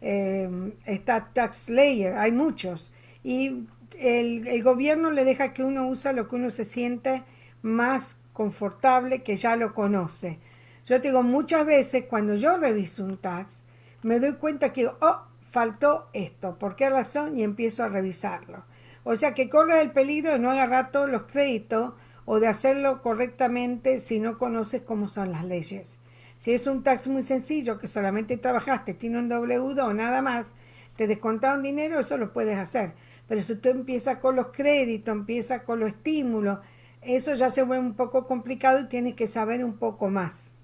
eh, está Tax Layer, hay muchos, y el, gobierno le deja que uno usa lo que uno se siente más confortable, que ya lo conoce. Yo digo, muchas veces cuando yo reviso un tax, me doy cuenta que, oh, faltó esto, ¿por qué razón? Y empiezo a revisarlo. O sea que corre el peligro de no agarrar todos los créditos o de hacerlo correctamente si no conoces cómo son las leyes. Si es un tax muy sencillo que solamente trabajaste, tiene un W o nada más, te descontaron dinero, eso lo puedes hacer. Pero si tú empiezas con los créditos, empiezas con los estímulos, eso ya se vuelve un poco complicado y tienes que saber un poco más.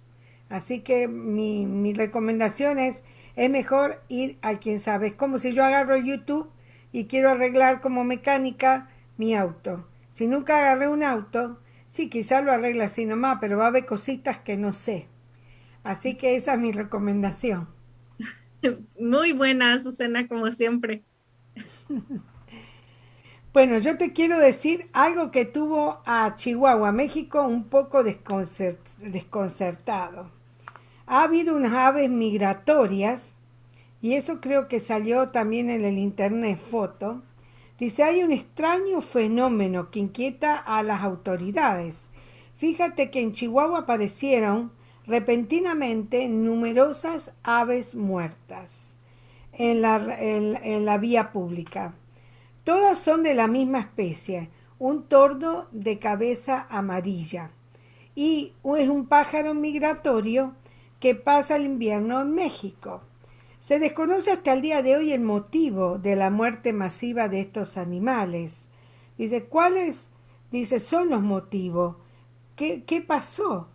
Así que mi, mi recomendación es, es mejor ir a quien sabe. Es como si yo agarro YouTube y quiero arreglar como mecánica mi auto. Si nunca agarré un auto, sí, quizás lo arregla así nomás, pero va a haber cositas que no sé. Así que esa es mi recomendación. Muy buena, Susana, como siempre. Bueno, yo te quiero decir algo que tuvo a Chihuahua, México, un poco desconcertado. Ha habido unas aves migratorias, y eso creo que salió también en el internet foto. Dice, hay un extraño fenómeno que inquieta a las autoridades. Fíjate que en Chihuahua aparecieron repentinamente numerosas aves muertas en la, en la vía pública. Todas son de la misma especie, un tordo de cabeza amarilla. Y es un pájaro migratorio que pasa el invierno en México. Se desconoce hasta el día de hoy el motivo de la muerte masiva de estos animales. Dice, ¿cuáles? Dice, son los motivos. ¿Qué, pasó?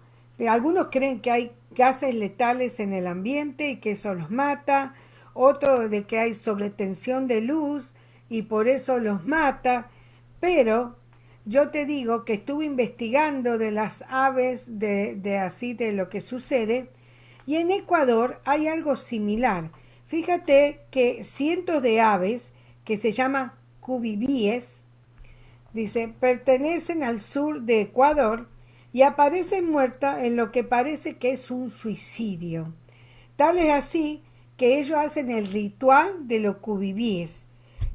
Algunos creen que hay gases letales en el ambiente y que eso los mata, otros de que hay sobretensión de luz y por eso los mata, pero yo te digo que estuve investigando de las aves, de, de así de lo que sucede, y en Ecuador hay algo similar. Fíjate que cientos de aves, que se llama cubibíes, dice, pertenecen al sur de Ecuador y aparecen muertas en lo que parece que es un suicidio. Tal es así que ellos hacen el ritual de los cubibíes,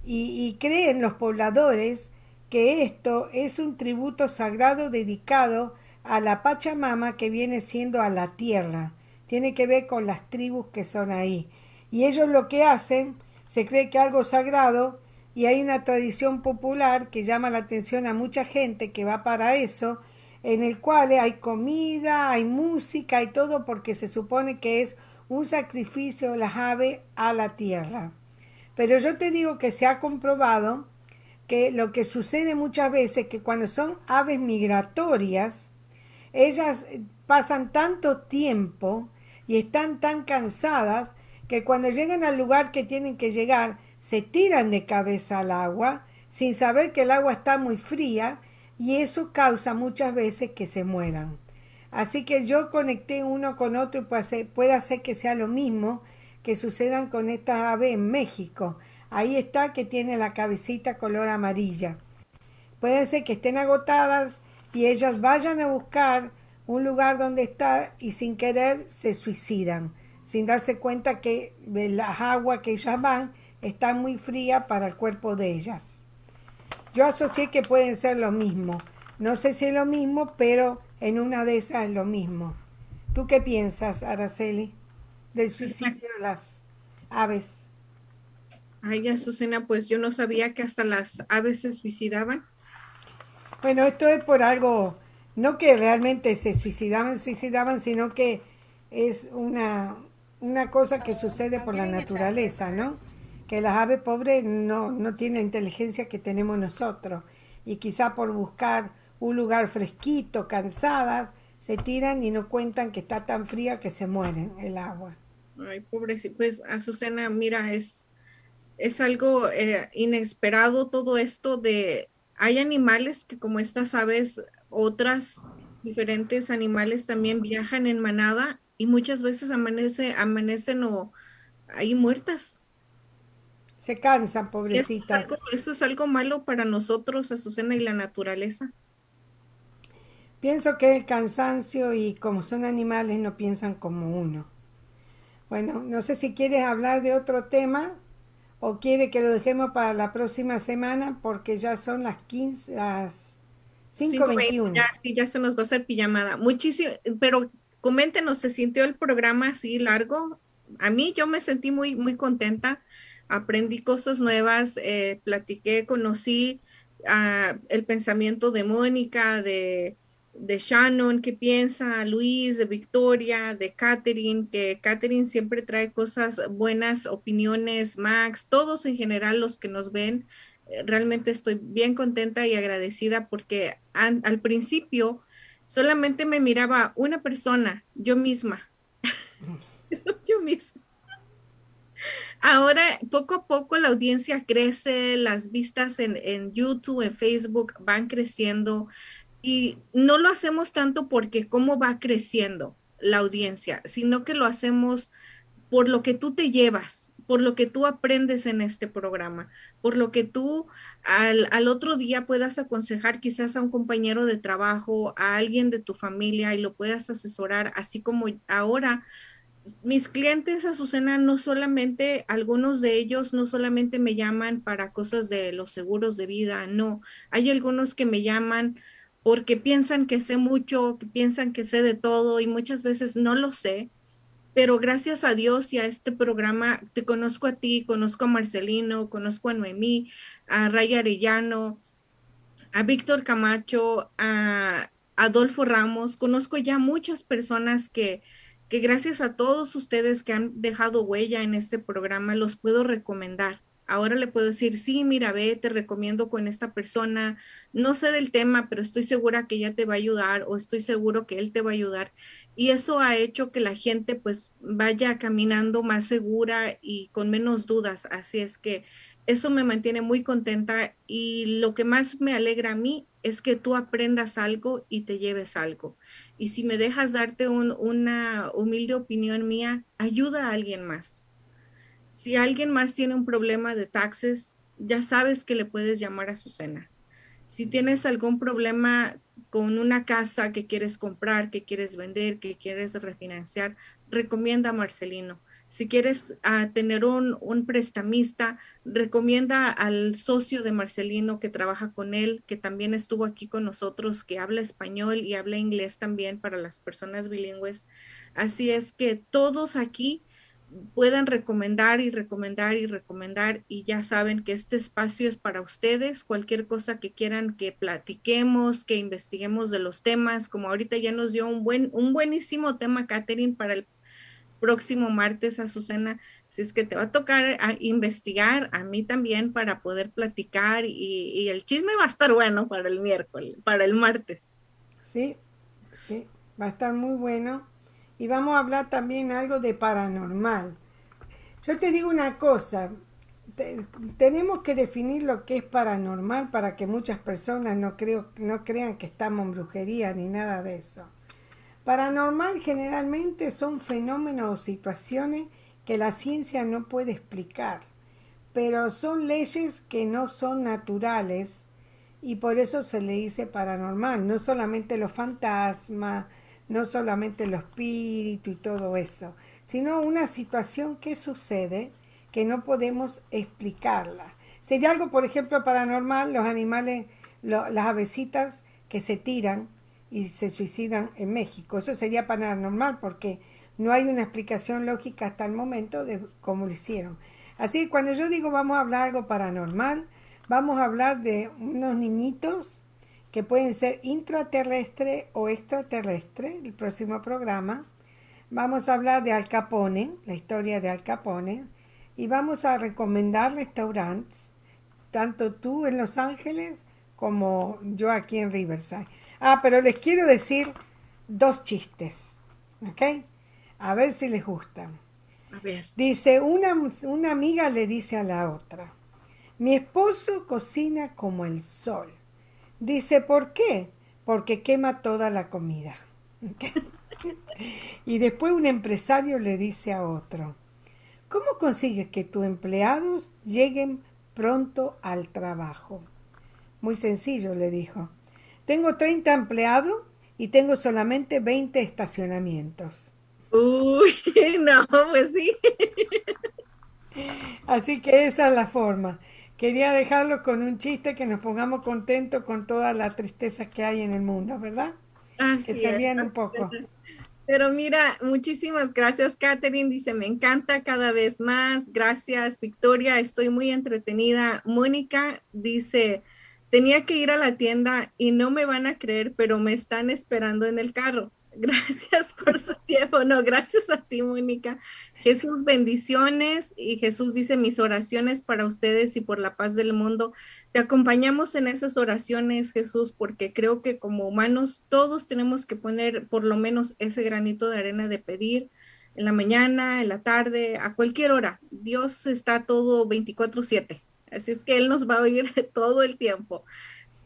y, creen los pobladores que esto es un tributo sagrado dedicado a la Pachamama que viene siendo a la tierra. Tiene que ver con las tribus que son ahí. Y ellos lo que hacen, se cree que algo sagrado y hay una tradición popular que llama la atención a mucha gente que va para eso, en el cual hay comida, hay música y todo porque se supone que es un sacrificio de las aves a la tierra. Pero yo te digo que se ha comprobado que lo que sucede muchas veces que cuando son aves migratorias, ellas pasan tanto tiempo y están tan cansadas que cuando llegan al lugar que tienen que llegar, se tiran de cabeza al agua sin saber que el agua está muy fría y eso causa muchas veces que se mueran. Así que yo conecté uno con otro y puede hacer que sea lo mismo que sucedan con esta ave en México. Ahí está que tiene la cabecita color amarilla. Puede ser que estén agotadas y ellas vayan a buscar un lugar donde está y sin querer se suicidan, sin darse cuenta que las aguas que ellas van están muy frías para el cuerpo de ellas. Yo asocié que pueden ser lo mismo. No sé si es lo mismo, pero en una de esas es lo mismo. ¿Tú qué piensas, Araceli? del suicidio de las aves. Ay, Azucena, pues yo no sabía que hasta las aves se suicidaban. Bueno, esto es por algo, no que realmente se suicidaban, suicidaban, sino que es una, una cosa que sucede por la naturaleza, ¿no? Que las aves pobres no, no tienen la inteligencia que tenemos nosotros y quizá por buscar un lugar fresquito, cansadas, se tiran y no cuentan que está tan fría que se mueren el agua. Ay, pobrecito. Pues, Azucena, mira, es, es algo eh, inesperado todo esto de, hay animales que como estas aves, otras diferentes animales también viajan en manada y muchas veces amanece, amanecen o ahí muertas. Se cansan, pobrecitas. Esto es, algo, esto es algo malo para nosotros, Azucena, y la naturaleza. Pienso que el cansancio y como son animales no piensan como uno. Bueno, no sé si quieres hablar de otro tema o quiere que lo dejemos para la próxima semana porque ya son las 15, las 5.21. Ya, ya se nos va a hacer pijamada. Muchísimo, pero coméntenos, ¿se sintió el programa así largo? a mí yo me sentí muy, muy contenta, aprendí cosas nuevas, eh, platiqué, conocí uh, el pensamiento de Mónica, de, de Shannon, que piensa, Luis, de Victoria, de Catherine, que Catherine siempre trae cosas buenas, opiniones, Max, todos en general los que nos ven. Realmente estoy bien contenta y agradecida porque al principio solamente me miraba una persona, yo misma. yo misma. Ahora, poco a poco la audiencia crece, las vistas en, en, YouTube, en Facebook van creciendo y no lo hacemos tanto porque cómo va creciendo la audiencia, sino que lo hacemos por lo que tú te llevas, por lo que tú aprendes en este programa, por lo que tú al, al, otro día puedas aconsejar quizás a un compañero de trabajo, a alguien de tu familia y lo puedas asesorar, así como ahora mis clientes, Azucena, no solamente, algunos de ellos no solamente me llaman para cosas de los seguros de vida, no, hay algunos que me llaman porque piensan que sé mucho, que piensan que sé de todo y muchas veces no lo sé, pero gracias a Dios y a este programa te conozco a ti, conozco a Marcelino, conozco a Noemí, a Ray Arellano, a Víctor Camacho, a Adolfo Ramos, conozco ya muchas personas que que gracias a todos ustedes que han dejado huella en este programa, los puedo recomendar. Ahora le puedo decir, sí, mira, ve, te recomiendo con esta persona. No sé del tema, pero estoy segura que ella te va a ayudar o estoy seguro que él te va a ayudar. Y eso ha hecho que la gente pues vaya caminando más segura y con menos dudas. Así es que eso me mantiene muy contenta y lo que más me alegra a mí es que tú aprendas algo y te lleves algo. Y si me dejas darte una humilde opinión mía, ayuda a alguien más. Si alguien más tiene un problema de taxes, ya sabes que le puedes llamar a Susana. Si tienes algún problema con una casa que quieres comprar, que quieres vender, que quieres refinanciar, recomienda a Marcelino si quieres uh, tener un, un, prestamista, recomienda al socio de Marcelino que trabaja con él, que también estuvo aquí con nosotros, que habla español y habla inglés también para las personas bilingües. Así es que todos aquí puedan recomendar y recomendar y recomendar y ya saben que este espacio es para ustedes, cualquier cosa que quieran que platiquemos, que investiguemos de los temas, como ahorita ya nos dio un buen un buenísimo tema Catherine para el próximo martes, Azucena, si es que te va a tocar a investigar, a mí también para poder platicar y, el chisme va a estar bueno para el miércoles, para el martes. Sí, sí, va a estar muy bueno. Y vamos a hablar también algo de paranormal. Yo te digo una cosa, tenemos que definir lo que es paranormal para que muchas personas no, creo, no crean que estamos en brujería ni nada de eso. Paranormal generalmente son fenómenos o situaciones que la ciencia no puede explicar, pero son leyes que no son naturales y por eso se le dice paranormal, no solamente los fantasmas, no solamente los espíritus y todo eso, sino una situación que sucede que no podemos explicarla. Sería algo, por ejemplo, paranormal, los animales, las avecitas que se tiran y se suicidan en México. Eso sería paranormal porque no hay una explicación lógica hasta el momento de cómo lo hicieron. Así que cuando yo digo vamos a hablar algo paranormal, vamos a hablar de unos niñitos que pueden ser intraterrestre o extraterrestre, el próximo programa. Vamos a hablar de Al Capone, la historia de Al Capone, y vamos a recomendar restaurantes, tanto tú en Los Ángeles como yo aquí en Riverside. Ah, pero les quiero decir dos chistes, ¿ok? A ver si les gustan. A ver. Dice, una, una amiga le dice a la otra, mi esposo cocina como el sol. Dice, ¿por qué? Porque quema toda la comida. y después un empresario le dice a otro, ¿cómo consigues que tus empleados lleguen pronto al trabajo? Muy sencillo, le dijo. Tengo 30 empleados y tengo solamente 20 estacionamientos. Uy, no, pues sí. Así que esa es la forma. Quería dejarlo con un chiste que nos pongamos contentos con toda la tristeza que hay en el mundo, ¿verdad? Así que se un poco. Pero mira, muchísimas gracias, Catherine. Dice, me encanta cada vez más. Gracias, Victoria. Estoy muy entretenida. Mónica dice, tenía que ir a la tienda y no me van a creer, pero me están esperando en el carro. Gracias por su tiempo. No, gracias a ti, Mónica. Jesús, bendiciones. Y Jesús dice mis oraciones para ustedes y por la paz del mundo. Te acompañamos en esas oraciones, Jesús, porque creo que como humanos todos tenemos que poner por lo menos ese granito de arena de pedir en la mañana, en la tarde, a cualquier hora. Dios está todo 24/7. Así es que Él nos va a oír todo el tiempo.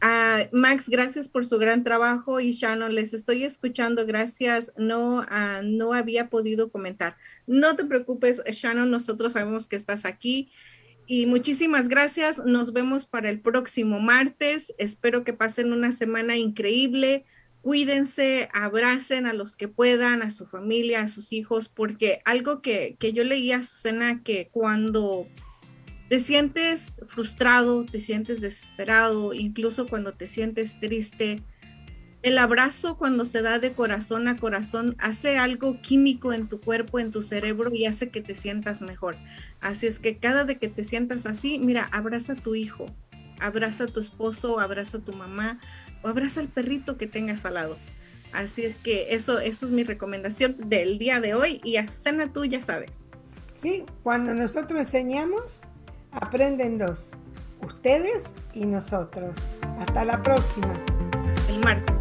Uh, Max, gracias por su gran trabajo y Shannon, les estoy escuchando, gracias. No, uh, no había podido comentar. No te preocupes, Shannon, nosotros sabemos que estás aquí y muchísimas gracias. Nos vemos para el próximo martes. Espero que pasen una semana increíble. Cuídense, abracen a los que puedan, a su familia, a sus hijos, porque algo que, que yo leía, Susana, que cuando te sientes frustrado, te sientes desesperado, incluso cuando te sientes triste. El abrazo cuando se da de corazón a corazón hace algo químico en tu cuerpo, en tu cerebro y hace que te sientas mejor. Así es que cada de que te sientas así, mira, abraza a tu hijo, abraza a tu esposo, abraza a tu mamá o abraza al perrito que tengas al lado. Así es que eso, eso es mi recomendación del día de hoy y a Susana tú ya sabes. Sí, cuando nosotros enseñamos, Aprenden dos, ustedes y nosotros. Hasta la próxima. El martes.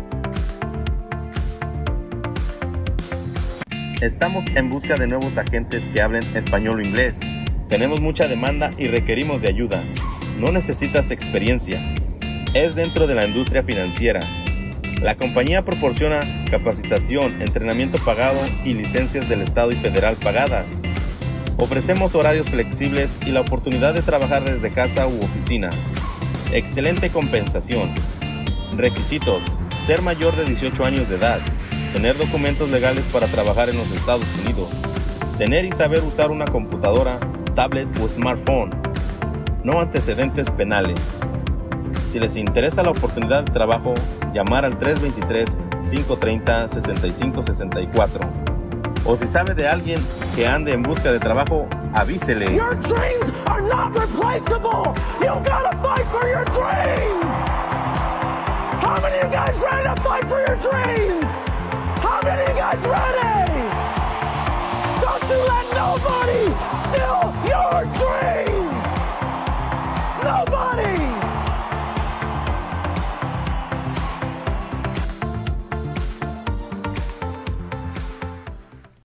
Estamos en busca de nuevos agentes que hablen español o inglés. Tenemos mucha demanda y requerimos de ayuda. No necesitas experiencia. Es dentro de la industria financiera. La compañía proporciona capacitación, entrenamiento pagado y licencias del Estado y federal pagadas. Ofrecemos horarios flexibles y la oportunidad de trabajar desde casa u oficina. Excelente compensación. Requisitos. Ser mayor de 18 años de edad. Tener documentos legales para trabajar en los Estados Unidos. Tener y saber usar una computadora, tablet o smartphone. No antecedentes penales. Si les interesa la oportunidad de trabajo, llamar al 323-530-6564 o si sabe de alguien que ande en busca de trabajo, avísele. Your dreams are not replaceable. You gotta fight for your dreams. How many of you guys ready to fight for your dreams? How many of you guys ready? Don't you let nobody steal your dreams. Nobody.